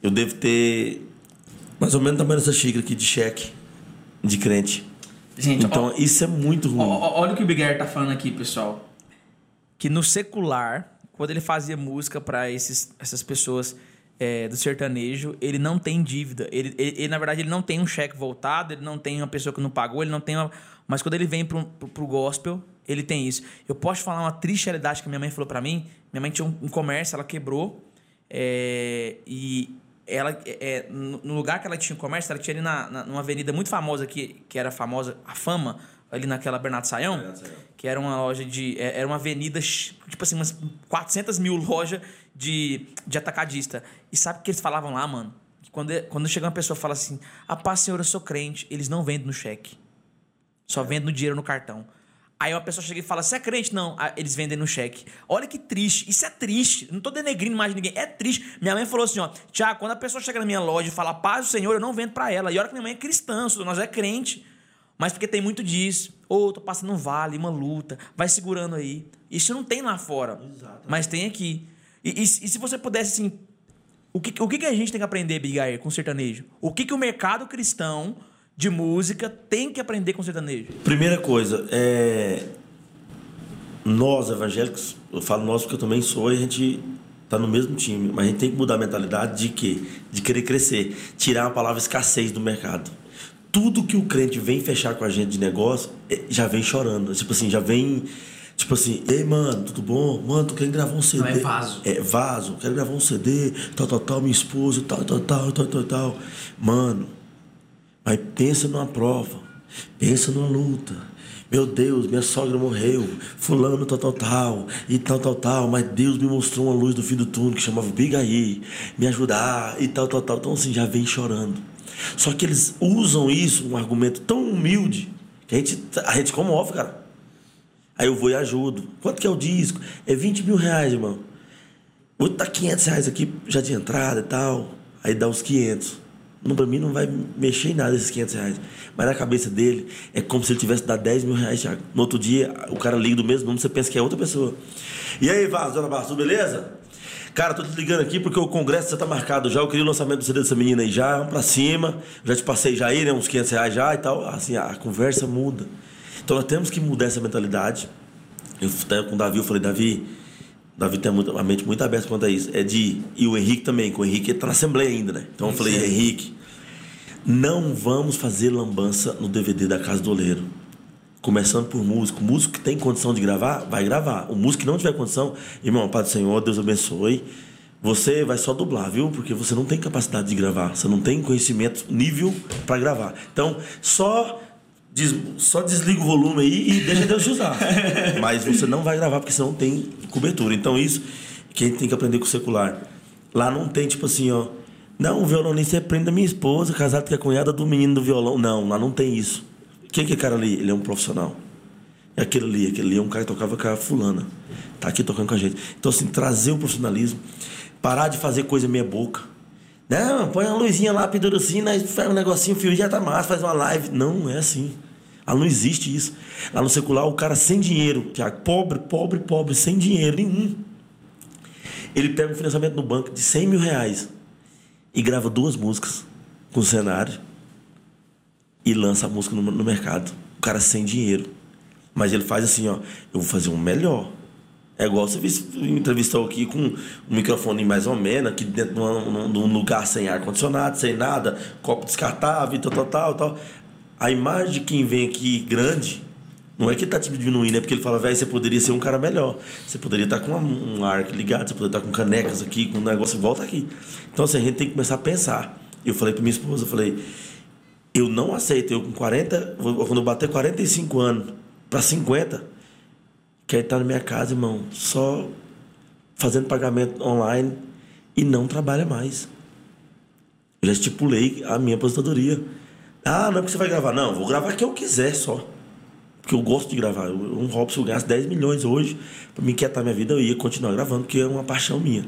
eu devo ter mais ou menos tamanho dessa xícara aqui de cheque de crente. Gente, então ó, isso é muito ruim. ó, olha o que o Big Air tá falando aqui, pessoal. Que no secular, quando ele fazia música pra esses, essas pessoas é, do sertanejo, ele não tem dívida. Ele, ele- ele, na verdade, ele não tem um cheque voltado, ele não tem uma pessoa que não pagou, ele não tem uma... Mas quando ele vem pro, pro, pro gospel, ele tem isso. Eu posso te falar uma triste realidade que minha mãe falou pra mim. Minha mãe tinha um, um comércio, ela quebrou. é, e ela, é, no no lugar que ela tinha o comércio, ela tinha ali na, na, numa avenida muito famosa aqui, que era famosa, a Fama, ali naquela Bernardo Saião, Bernardo Saião. que era uma loja de. é, Era uma avenida, tipo assim, umas 400 mil lojas de, de atacadista. E sabe o que eles falavam lá, mano? Que quando, quando chega uma pessoa e fala assim: A paz, senhor, eu sou crente, eles não vendem no cheque. Só vendem no dinheiro no cartão. Aí uma pessoa chega e fala: Você é crente? Não. Ah, eles vendem no cheque. Olha que triste. Isso é triste. Não tô denegrindo mais ninguém. É triste. Minha mãe falou assim: ó, Tiago, quando a pessoa chega na minha loja e fala paz do Senhor, eu não vendo pra ela. E olha que minha mãe é cristã, nós é crente. Mas porque tem muito disso. Ou tô passando um vale, uma luta. Vai segurando aí. Isso não tem lá fora. Mas tem aqui. E, e- e se você pudesse, assim. O que, o que que a gente tem que aprender, Bigair, com sertanejo? O que, que o mercado cristão de música tem que aprender com sertanejo? Primeira coisa, é. Nós, evangélicos, eu falo nós porque eu também sou e a gente tá no mesmo time, mas a gente tem que mudar a mentalidade de quê? De querer crescer, tirar a palavra escassez do mercado. Tudo que o crente vem fechar com a gente de negócio, é, já vem chorando. Tipo assim, já vem. Tipo assim, ei, mano, tudo bom? Mano, tu quer gravar um CD? Não, é vaso. É vaso, quero gravar um CD, tal, tal, tal, minha esposa, tal, tal, tal, tal, tal, tal. Mano, mas pensa numa prova, pensa numa luta. Meu Deus, minha sogra morreu, fulano tal, tal, tal, e tal, tal, tal, mas Deus me mostrou uma luz do fim do túnel que chamava Bigaí, me ajudar e tal, tal, tal. Então assim, já vem chorando. Só que eles usam isso, um argumento tão humilde, que a gente, a gente comove, cara. Aí eu vou e ajudo. Quanto que é o disco? É 20 mil reais, irmão. Hoje tá 500 reais aqui já de entrada e tal. Aí dá os 500. Não, pra mim não vai mexer em nada esses 500 reais. Mas na cabeça dele é como se ele tivesse dado 10 mil reais, Thiago. No outro dia, o cara liga do mesmo número, você pensa que é outra pessoa. E aí, Vaz, dona Barçu, beleza? Cara, tô te ligando aqui porque o congresso já tá marcado já. Eu queria o lançamento do CD dessa menina aí já, vamos pra cima. Já te passei já aí, né? Uns 500 reais já e tal. Assim, a conversa muda. Então nós temos que mudar essa mentalidade. Eu até com o Davi, eu falei, Davi, Davi tem muito- a mente muito aberta quanto a isso. É de. E o Henrique também, com o Henrique ele tá na Assembleia ainda, né? Então eu falei, Henrique, não vamos fazer lambança no DVD da Casa do Oleiro. Começando por músico. O músico que tem condição de gravar, vai gravar. O músico que não tiver condição, irmão, Pai do Senhor, Deus abençoe. Você vai só dublar, viu? Porque você não tem capacidade de gravar. Você não tem conhecimento nível para gravar. Então, só, só desliga o volume aí e deixa Deus te usar. Mas você não vai gravar porque você não tem cobertura. Então, isso que a gente tem que aprender com o secular. Lá não tem, tipo assim, ó. Não, o violonista é primo da minha esposa, casado com a cunhada do menino do violão. Não, lá não tem isso. Quem que é cara ali? Ele é um profissional. É aquele ali, aquele ali é um cara que tocava com a fulana. Tá aqui tocando com a gente. Então, assim, trazer o profissionalismo, parar de fazer coisa meia boca. Não, põe uma luzinha lá, pendura assim, faz um negocinho, o fio já tá massa, faz uma live. Não, é assim. Lá não existe isso. Lá no secular, o cara sem dinheiro, Tiago, pobre, pobre, pobre, sem dinheiro nenhum. Ele pega um financiamento no banco de 100 mil reais e grava duas músicas com cenário e lança a música no, no mercado. O cara sem dinheiro. Mas ele faz assim, ó, eu vou fazer um melhor. É igual você entrevistou aqui com um microfone mais ou menos, aqui dentro de um, de um lugar sem ar-condicionado, sem nada, copo descartável, tal, tal, tal, tal. A imagem de quem vem aqui grande, não é que tá te diminuindo, é porque ele fala, velho, você poderia ser um cara melhor. Você poderia estar com um, ar ligado, você poderia estar com canecas aqui, com um negócio, volta aqui. Então, assim, a gente tem que começar a pensar. Eu falei para minha esposa, eu falei, eu não aceito, eu com 40, quando eu bater 45 anos para 50, quero estar na minha casa, irmão, só fazendo pagamento online e não trabalha mais. Eu já estipulei a minha aposentadoria. Ah, não é porque você vai gravar. Não, vou gravar que eu quiser só. Porque eu gosto de gravar. Um Robson eu gasto 10 milhões hoje para me quietar minha vida, eu ia continuar gravando, porque é uma paixão minha.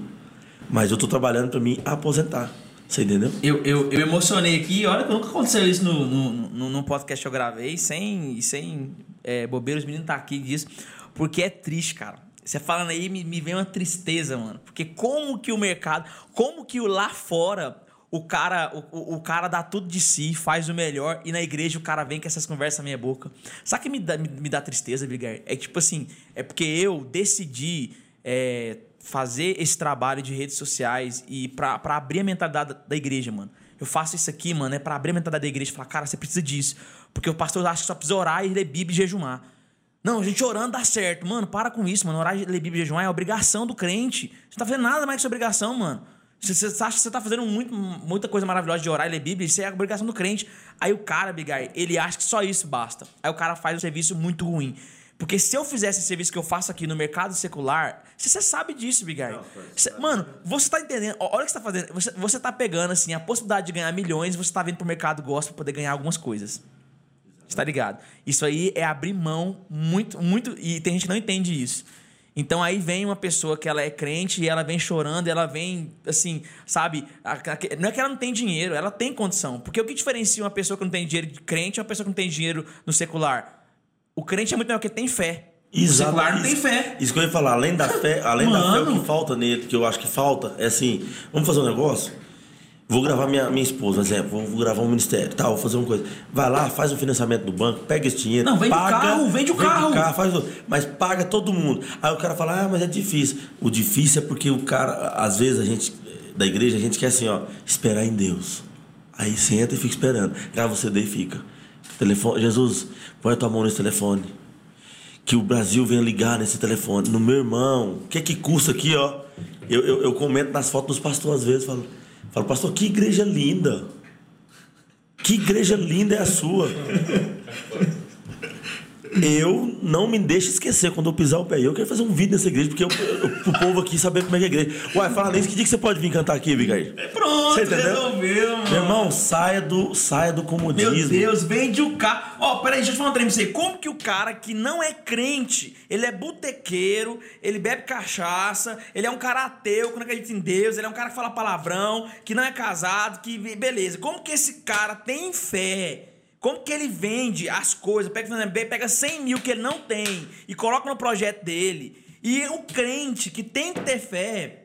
Mas eu tô trabalhando para me aposentar. Você entendeu? Eu, eu, eu emocionei aqui, olha que nunca aconteceu isso no, no, no, num podcast que eu gravei, sem, sem é, bobeira, os meninos tá aqui disso, porque é triste, cara. Você falando aí, me, me vem uma tristeza, mano. Porque como que o mercado, como que o lá fora, o cara, o, o cara dá tudo de si, faz o melhor, e na igreja o cara vem com essas conversas na minha boca. Sabe que me dá, me, me dá tristeza, Brigar? É tipo assim, é porque eu decidi é, fazer esse trabalho de redes sociais e pra abrir a mentalidade da, da igreja, mano. Eu faço isso aqui, mano, é pra abrir a mentalidade da igreja e falar, cara, você precisa disso. Porque o pastor acha que só precisa orar e ler Bíblia e jejumar. Não, a gente orando dá certo. Mano, para com isso, mano. Orar, ler Bíblia e jejumar é obrigação do crente. Você não tá fazendo nada mais que sua obrigação, mano. Você, acha que você tá fazendo muito, muita coisa maravilhosa de orar e ler Bíblia, isso é a obrigação do crente. Aí o cara, Bigai, ele acha que só isso basta. Aí o cara faz um serviço muito ruim. Porque se eu fizesse esse serviço que eu faço aqui no mercado secular, você, sabe disso, Bigai. mano, você tá entendendo? Olha o que você tá fazendo. Você, você tá pegando, assim, a possibilidade de ganhar milhões, você tá vindo pro mercado gospel pra poder ganhar algumas coisas. Você tá ligado? Isso aí é abrir mão muito, muito. E tem gente que não entende isso. Então aí vem uma pessoa que ela é crente e ela vem chorando, ela vem assim, sabe? Não é que ela não tem dinheiro, ela tem condição. Porque o que diferencia uma pessoa que não tem dinheiro de crente e uma pessoa que não tem dinheiro no secular? O crente é muito melhor que tem fé. Exato. O secular não tem fé. Isso que eu ia falar, além da fé, além Mano. da fé, o que falta nele, que eu acho que falta, é assim, vamos fazer um negócio? Vou gravar minha, minha esposa, por exemplo, vou, vou gravar um ministério, tal, vou fazer uma coisa. Vai lá, faz o financiamento do banco, pega esse dinheiro. Não, vende paga, o carro, vende o vende carro. Carro faz, mas paga todo mundo. Aí o cara fala, ah, mas é difícil. O difícil é porque o cara, às vezes a gente, da igreja, a gente quer assim, ó, esperar em Deus. Aí senta e fica esperando. Grava o CD e fica. Telefone, Jesus, põe a tua mão nesse telefone. Que o Brasil venha ligar nesse telefone. No meu irmão, o que é que custa aqui, ó? Eu, eu, eu comento nas fotos dos pastores às vezes, falo. Falo, pastor, que igreja linda. Que igreja linda é a sua. Eu não me deixo esquecer quando eu pisar o pé. Eu quero fazer um vídeo nessa igreja, porque eu, eu, o povo aqui saber como é que é a igreja. Uai, fala nisso, que dia que você pode vir cantar aqui, Abigail? É pronto, resolveu, mano. Meu irmão, saia do, saia do comodismo. Meu Deus, vende o carro. Ó, oh, peraí, deixa eu falar um trem pra você. Como que o cara que não é crente, ele é botequeiro, ele bebe cachaça, ele é um cara ateu, que não acredita em Deus, ele é um cara que fala palavrão, que não é casado, que beleza. Como que esse cara tem fé? Como que ele vende as coisas? Pega, pega 100 mil que ele não tem e coloca no projeto dele. E o crente que tem que ter fé,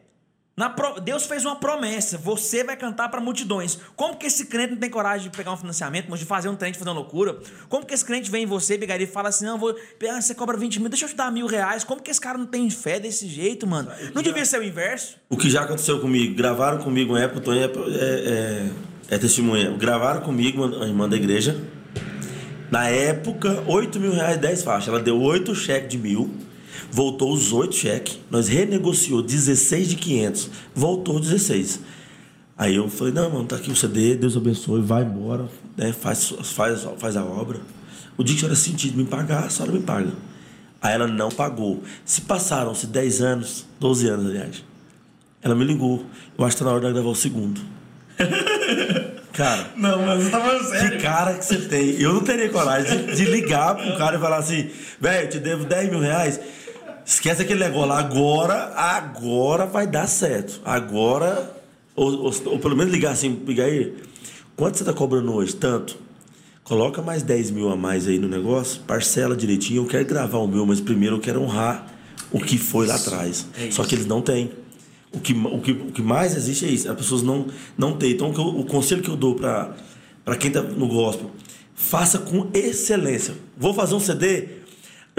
pro... Deus fez uma promessa: você vai cantar para multidões. Como que esse crente não tem coragem de pegar um financiamento, de fazer um trem, de fazer uma loucura? Como que esse crente vem em você, Bigaria, e fala assim: não, vou... Ah, você cobra 20 mil, deixa eu te dar mil reais. Como que esse cara não tem fé desse jeito, mano? Não devia ser o inverso? O que já aconteceu comigo, gravaram comigo em época, é, é, é testemunha. Gravaram comigo, a irmã da igreja. Na época, 8 mil reais, 10 faixas. Ela deu 8 cheques de mil, voltou os 8 cheques. Nós renegociou 16 de 500, voltou 16. Aí eu falei: não, mano, tá aqui o CD, Deus abençoe, vai embora, né, faz, faz, faz a obra. O dia que a senhora sentir de me pagar, a senhora me paga. Aí ela não pagou. Se passaram-se 10 anos, 12 anos, aliás. Ela me ligou. Eu acho que tá na hora de gravar o segundo. Cara. Não, mas você tá falando sério. Que cara que você tem. Eu não teria coragem de, de ligar pro cara e falar assim, velho, eu te devo 10 mil reais. Esquece aquele negócio lá. Agora, agora vai dar certo. Agora. Ou, ou, ou pelo menos ligar assim, ligar aí. Quanto você tá cobrando hoje? Tanto. Coloca mais 10 mil a mais aí no negócio, parcela direitinho. Eu quero gravar o meu, mas primeiro eu quero honrar o que foi lá atrás. É Só que eles não têm. O que, o que, o que mais existe é isso. As pessoas não, não têm. Então, o, o conselho que eu dou para quem está no gospel, faça com excelência. Vou fazer um CD,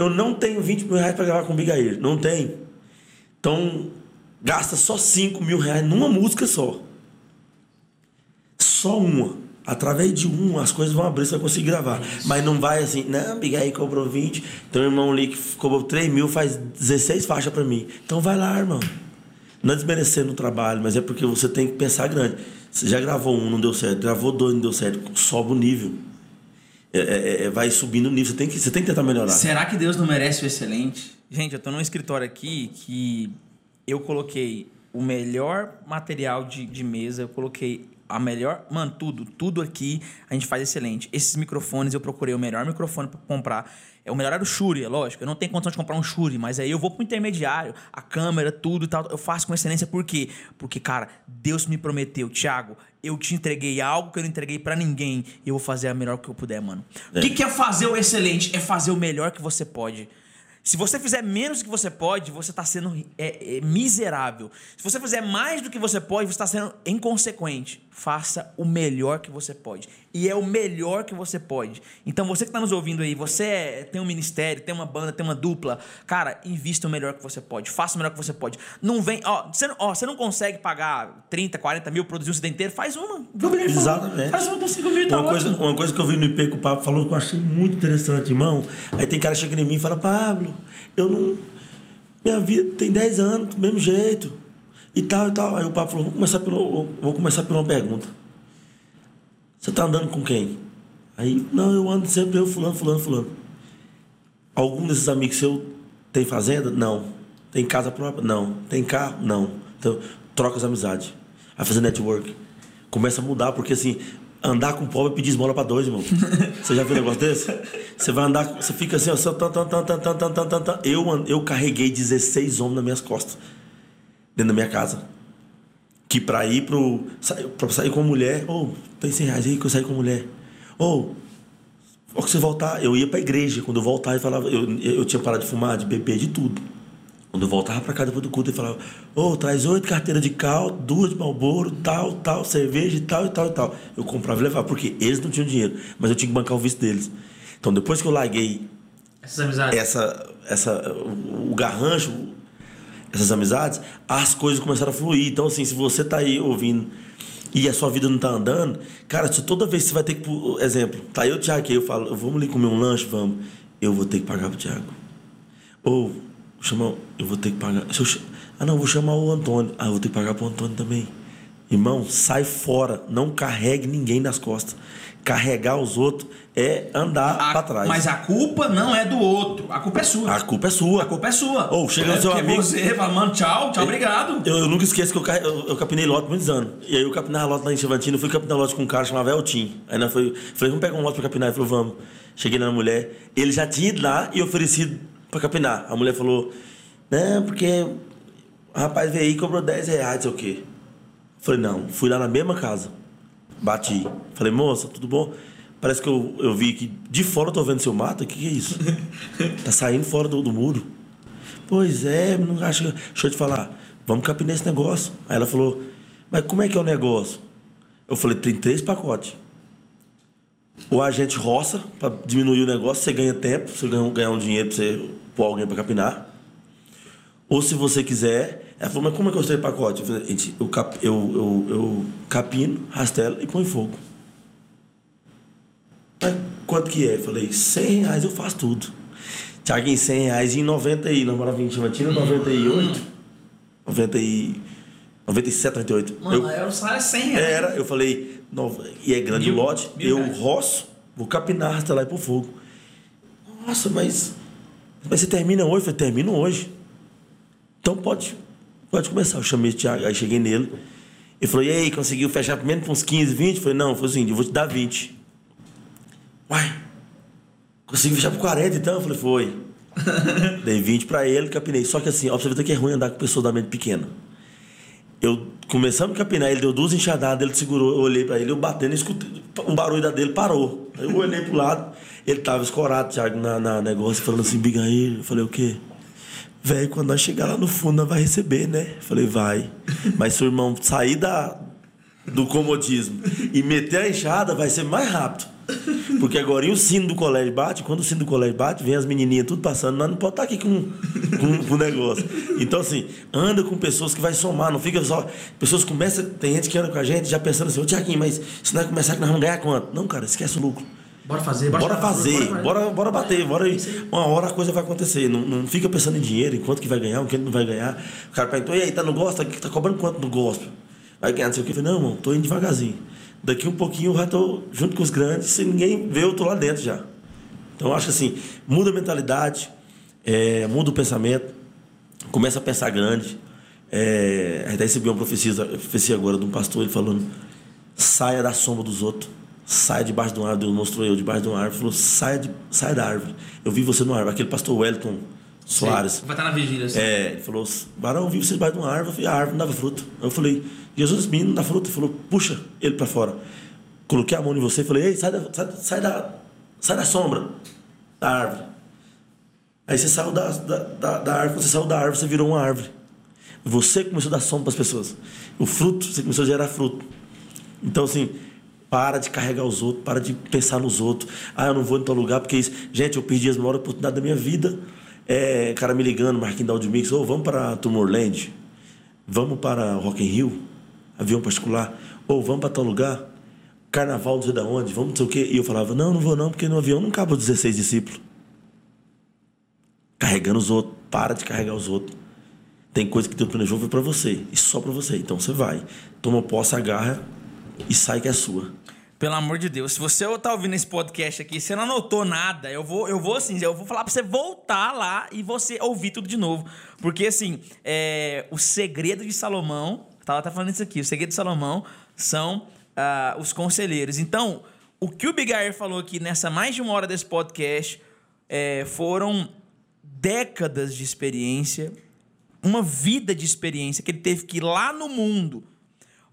eu não tenho 20 mil reais para gravar com o Bigair. Não tem. Então, gasta só 5 mil reais numa música só. Só uma. Através de um, as coisas vão abrir, você vai conseguir gravar. Mas não vai assim, não, Bigair cobrou 20, então o irmão ali que cobrou 3 mil faz 16 faixas para mim. Então vai lá, irmão. Não é desmerecendo o trabalho, mas é porque você tem que pensar grande. Você já gravou um, não deu certo. Gravou dois, não deu certo. Sobe o nível. É, é, é, vai subindo o nível. Você tem, que, você tem que tentar melhorar. Será que Deus não merece o excelente? Gente, eu estou num escritório aqui que eu coloquei o melhor material de, de mesa, eu coloquei a melhor. Mano, tudo, tudo aqui a gente faz excelente. Esses microfones, eu procurei o melhor microfone para comprar. É, o melhor era o Shure, é lógico. Eu não tenho condição de comprar um Shure, mas aí eu vou pro intermediário, a câmera, tudo e tal. Eu faço com excelência, por quê? Porque, cara, Deus me prometeu, Thiago, eu te entreguei algo que eu não entreguei para ninguém. E eu vou fazer a melhor que eu puder, mano. O é. que, que é fazer o excelente? É fazer o melhor que você pode. Se você fizer menos do que você pode, você está sendo é, é, miserável. Se você fizer mais do que você pode, você está sendo inconsequente. Faça o melhor que você pode. E é o melhor que você pode. Então, você que está nos ouvindo aí, você é, tem um ministério, tem uma banda, tem uma dupla. Cara, invista o melhor que você pode. Faça o melhor que você pode. Não vem. Ó, você, ó, você não consegue pagar 30, 40 mil, produzir um CD inteiro, faz uma. Exatamente. Faz uma com 5 mil, tá uma coisa, uma coisa que eu vi no IP que o Pablo falou que eu achei muito interessante, irmão. Aí tem cara chegando em mim e fala, Pablo, eu não. Minha vida tem 10 anos, do mesmo jeito. E tal, e tal. Aí o Pablo falou, vou começar, pelo, vou começar por uma pergunta. Você tá andando com quem? Aí, não, eu ando sempre eu, fulano, fulano, fulano. Algum desses amigos seu tem fazenda? Não. Tem casa própria? Não. Tem carro? Não. Então, troca as amizades. Vai fazer network. Começa a mudar, porque assim, andar com pobre é pedir esmola pra dois, irmão. Você já viu um negócio desse? Você vai andar, você fica assim, ó, tan, tan, tan, tan, tan, tan, tan, tan. Eu, eu carreguei 16 homens nas minhas costas, dentro da minha casa. Que pra ir pro. Pra sair com mulher, ou oh, tem 100 reais aí que eu saí com mulher. Ou, oh, você voltar, eu ia pra igreja. Quando eu voltava, eu falava, eu, eu tinha parado de fumar, de beber, de tudo. Quando eu voltava pra cá depois do culto, ele falava: Ô, oh, traz oito carteiras de cal, duas de malboro, tal, tal, cerveja e tal e tal e tal. Eu comprava e levava, porque eles não tinham dinheiro, mas eu tinha que bancar o visto deles. Então depois que eu larguei essas amizades, essa, essa, o, o garrancho, essas amizades, as coisas começaram a fluir. Então, assim, se você tá aí ouvindo e a sua vida não tá andando, cara, toda vez que você vai ter que. Exemplo, tá eu, Thiago, aqui, eu falo, vamos ali comer um lanche, vamos. Eu vou ter que pagar pro Thiago. Ou chamar, eu vou ter que pagar. Eu, ah, não, vou chamar o Antônio. Ah, eu vou ter que pagar pro Antônio também. Irmão, sai fora. Não carregue ninguém nas costas. Carregar os outros é andar para trás. Mas a culpa não é do outro. A culpa é sua. A culpa é sua. A culpa é sua. Ou chega é, no seu amigo. você fala, mano, tchau, tchau, obrigado. Eu, eu, nunca esqueço que eu, eu, eu capinei lote muitos anos. E aí eu capinava lote lá em Chavantina. Eu fui capinar lote com um cara chamado Eltim. Aí nós foi, falei, vamos pegar um lote pra capinar. Ele falou, vamos. Cheguei na mulher. Ele já tinha ido lá e oferecido para capinar. A mulher falou não, porque o rapaz veio aí e cobrou 10 reais, sei o quê. Falei, não, fui lá na mesma casa. Bati. Falei, moça, tudo bom? Parece que eu, eu vi que de fora eu tô vendo seu mato. O que, que é isso? tá saindo fora do, do muro. Pois é, não acho. Deixa eu te falar, vamos capinar esse negócio. Aí ela falou, mas como é que é o negócio? Eu falei, tem três pacotes. O agente roça para diminuir o negócio, você ganha tempo, você ganha, ganhar um dinheiro para você pôr alguém para capinar. Ou se você quiser. Ela falou, mas como é que eu sei pacote? Eu, falei, eu, cap, eu, eu, eu capino, rastelo e põe fogo. Mas quanto que é? Eu falei, 100 reais eu faço tudo. Tiaguinho, 100 reais em 90 e... Nós morávamos em Chavantina, 98. 90 e... 97, 98. Mano, eu, era o salário 100 reais. Era, eu falei, e é grande mil, lote, mil eu reais. roço, vou capinar, rastelar e pôr fogo. Nossa, mas... Mas você termina hoje? Eu falei, termino hoje. Então pode, pode começar. Eu chamei o Thiago, aí cheguei nele. Ele falou, e aí, conseguiu fechar primeiro com uns 15, 20? Eu falei, não, foi assim, eu vou te dar 20. Uai, consegui fechar por 40 então? Eu falei, foi. Dei 20 pra ele, capinei. Só que assim, ó, pra você ver que é ruim andar com pessoa da mente pequena. Eu começamos a capinar, ele deu duas enxadadas, ele segurou, eu olhei pra ele, eu batendo, escutei, um barulho da dele parou. Eu olhei pro lado, ele tava escorado, Thiago, na, na negócio, falando assim, biga aí. Eu falei, o quê? Velho, quando nós chegar lá no fundo, nós vai receber, né? Falei, vai. Mas seu irmão sair da, do comodismo e meter a enxada, vai ser mais rápido. Porque agora o sino do colégio bate, quando o sino do colégio bate, vem as menininhas tudo passando, nós não pode estar aqui com, com, com o negócio. Então, assim, anda com pessoas que vai somar, não fica só. Pessoas começam, tem gente que anda com a gente já pensando assim, ô Tiaguinho, mas se nós começar nós vamos ganhar quanto? Não, cara, esquece o lucro. Bora fazer, bora, bora fazer, bora, bora, bora, bater, bora Uma hora a coisa vai acontecer. Não, não fica pensando em dinheiro, em quanto que vai ganhar, o que não vai ganhar. O cara perguntou, e aí, tá no gosto? Tá cobrando quanto no gosto? Vai ganhar, não sei o que. Eu falei, não, irmão, tô indo devagarzinho. Daqui um pouquinho eu já tô junto com os grandes, se ninguém vê, eu tô lá dentro já. Então eu acho assim, muda a mentalidade, é, muda o pensamento, começa a pensar grande. É, até recebi uma profecia, profecia agora de um pastor, ele falando, saia da sombra dos outros sai debaixo de uma árvore. Deus mostrou eu debaixo de uma árvore. Falou, saia, de, saia da árvore. Eu vi você no árvore. Aquele pastor Wellington Soares. Sim, vai estar na vigília. Assim. É, ele falou, Barão, eu vi você debaixo de uma árvore. Eu falei, a árvore não dava fruto. Eu falei, Jesus, menino, não dá fruto. Ele falou, puxa ele para fora. Coloquei a mão em você e falei, ei, sai da, sai, sai, da, sai da sombra da árvore. Aí você saiu da, da, da, da árvore, você saiu da árvore, você virou uma árvore. Você começou a dar sombra para as pessoas. O fruto, você começou a gerar fruto. Então, assim, para de carregar os outros, para de pensar nos outros. Ah, eu não vou em tal lugar porque isso. Gente, eu perdi as maiores oportunidades da minha vida. É, cara me ligando, Marquinhos da Audimix, ou oh, vamos para Tomorrowland, vamos para Rock in Rio, avião particular, ou oh, vamos para tal lugar, carnaval não sei de onde, vamos não sei o quê. E eu falava, não, não vou não, porque no avião não cabe os 16 discípulos. Carregando os outros, para de carregar os outros. Tem coisa que Deus planejou foi para você, e só para você. Então você vai, toma posse, agarra e sai que é sua. Pelo amor de Deus, se você tá ouvindo esse podcast aqui, você não anotou nada, eu vou, eu vou assim, eu vou falar pra você voltar lá e você ouvir tudo de novo. Porque assim, é, o segredo de Salomão, tava até falando isso aqui, o segredo de Salomão são uh, os conselheiros. Então, o que o Big Air falou aqui nessa mais de uma hora desse podcast é, foram décadas de experiência, uma vida de experiência que ele teve que ir lá no mundo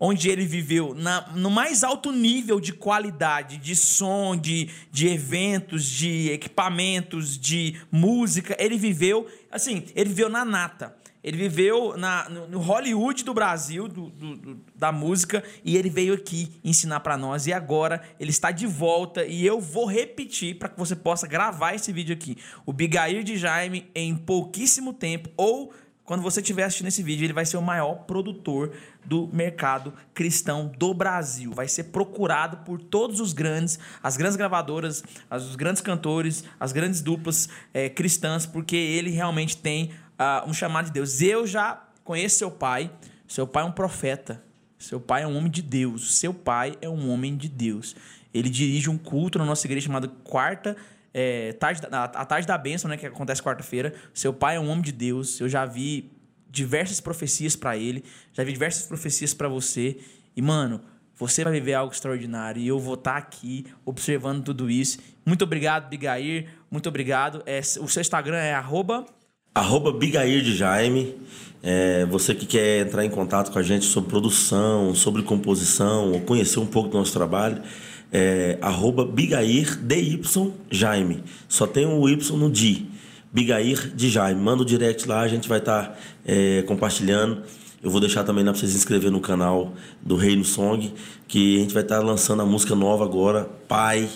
onde ele viveu na, no mais alto nível de qualidade de som, de, de eventos, de equipamentos, de música. Ele viveu, assim, ele viveu na nata. Ele viveu na, no, Hollywood do Brasil, do, do, do, da música, e ele veio aqui ensinar para nós. E agora ele está de volta e eu vou repetir para que você possa gravar esse vídeo aqui. O Bigair de Jaime, em pouquíssimo tempo, ou quando você estiver assistindo esse vídeo, ele vai ser o maior produtor do mercado cristão do Brasil. Vai ser procurado por todos os grandes, as grandes gravadoras, os grandes cantores, as grandes duplas é, cristãs, porque ele realmente tem uh, um chamado de Deus. Eu já conheço seu pai. Seu pai é um profeta. Seu pai é um homem de Deus. Seu pai é um homem de Deus. Ele dirige um culto na nossa igreja chamado Quarta é, tarde, a, a tarde da bênção, né, que acontece quarta-feira. Seu pai é um homem de Deus. Eu já vi diversas profecias para ele, já vi diversas profecias para você. E mano, você vai viver algo extraordinário e eu vou estar tá aqui observando tudo isso. Muito obrigado, Bigair. Muito obrigado. É, o seu Instagram é arroba... Arroba Bigair de Jaime. É, você que quer entrar em contato com a gente sobre produção, sobre composição, ou conhecer um pouco do nosso trabalho, é, arroba Bigair DY Jaime. Só tem o um Y no D. Bigair de Jaime. Manda o direct lá, a gente vai estar tá, é, compartilhando. Eu vou deixar também lá para vocês se inscrever no canal do Reino Song, que a gente vai estar tá lançando a música nova agora, Pai,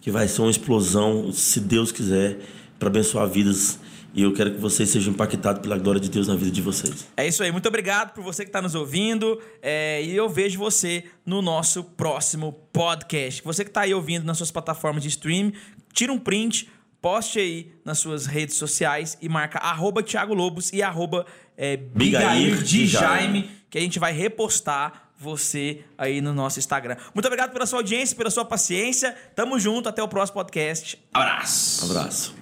que vai ser uma explosão, se Deus quiser, para abençoar vidas e eu quero que vocês sejam impactados pela glória de Deus na vida de vocês. É isso aí. Muito obrigado por você que está nos ouvindo. É, e eu vejo você no nosso próximo podcast. Você que está aí ouvindo nas suas plataformas de stream, tira um print, poste aí nas suas redes sociais e marca arroba Thiago Lobos e arroba é, Bigair de Jaime, que a gente vai repostar você aí no nosso Instagram. Muito obrigado pela sua audiência, pela sua paciência. Tamo junto, até o próximo podcast. Abraço. Abraço.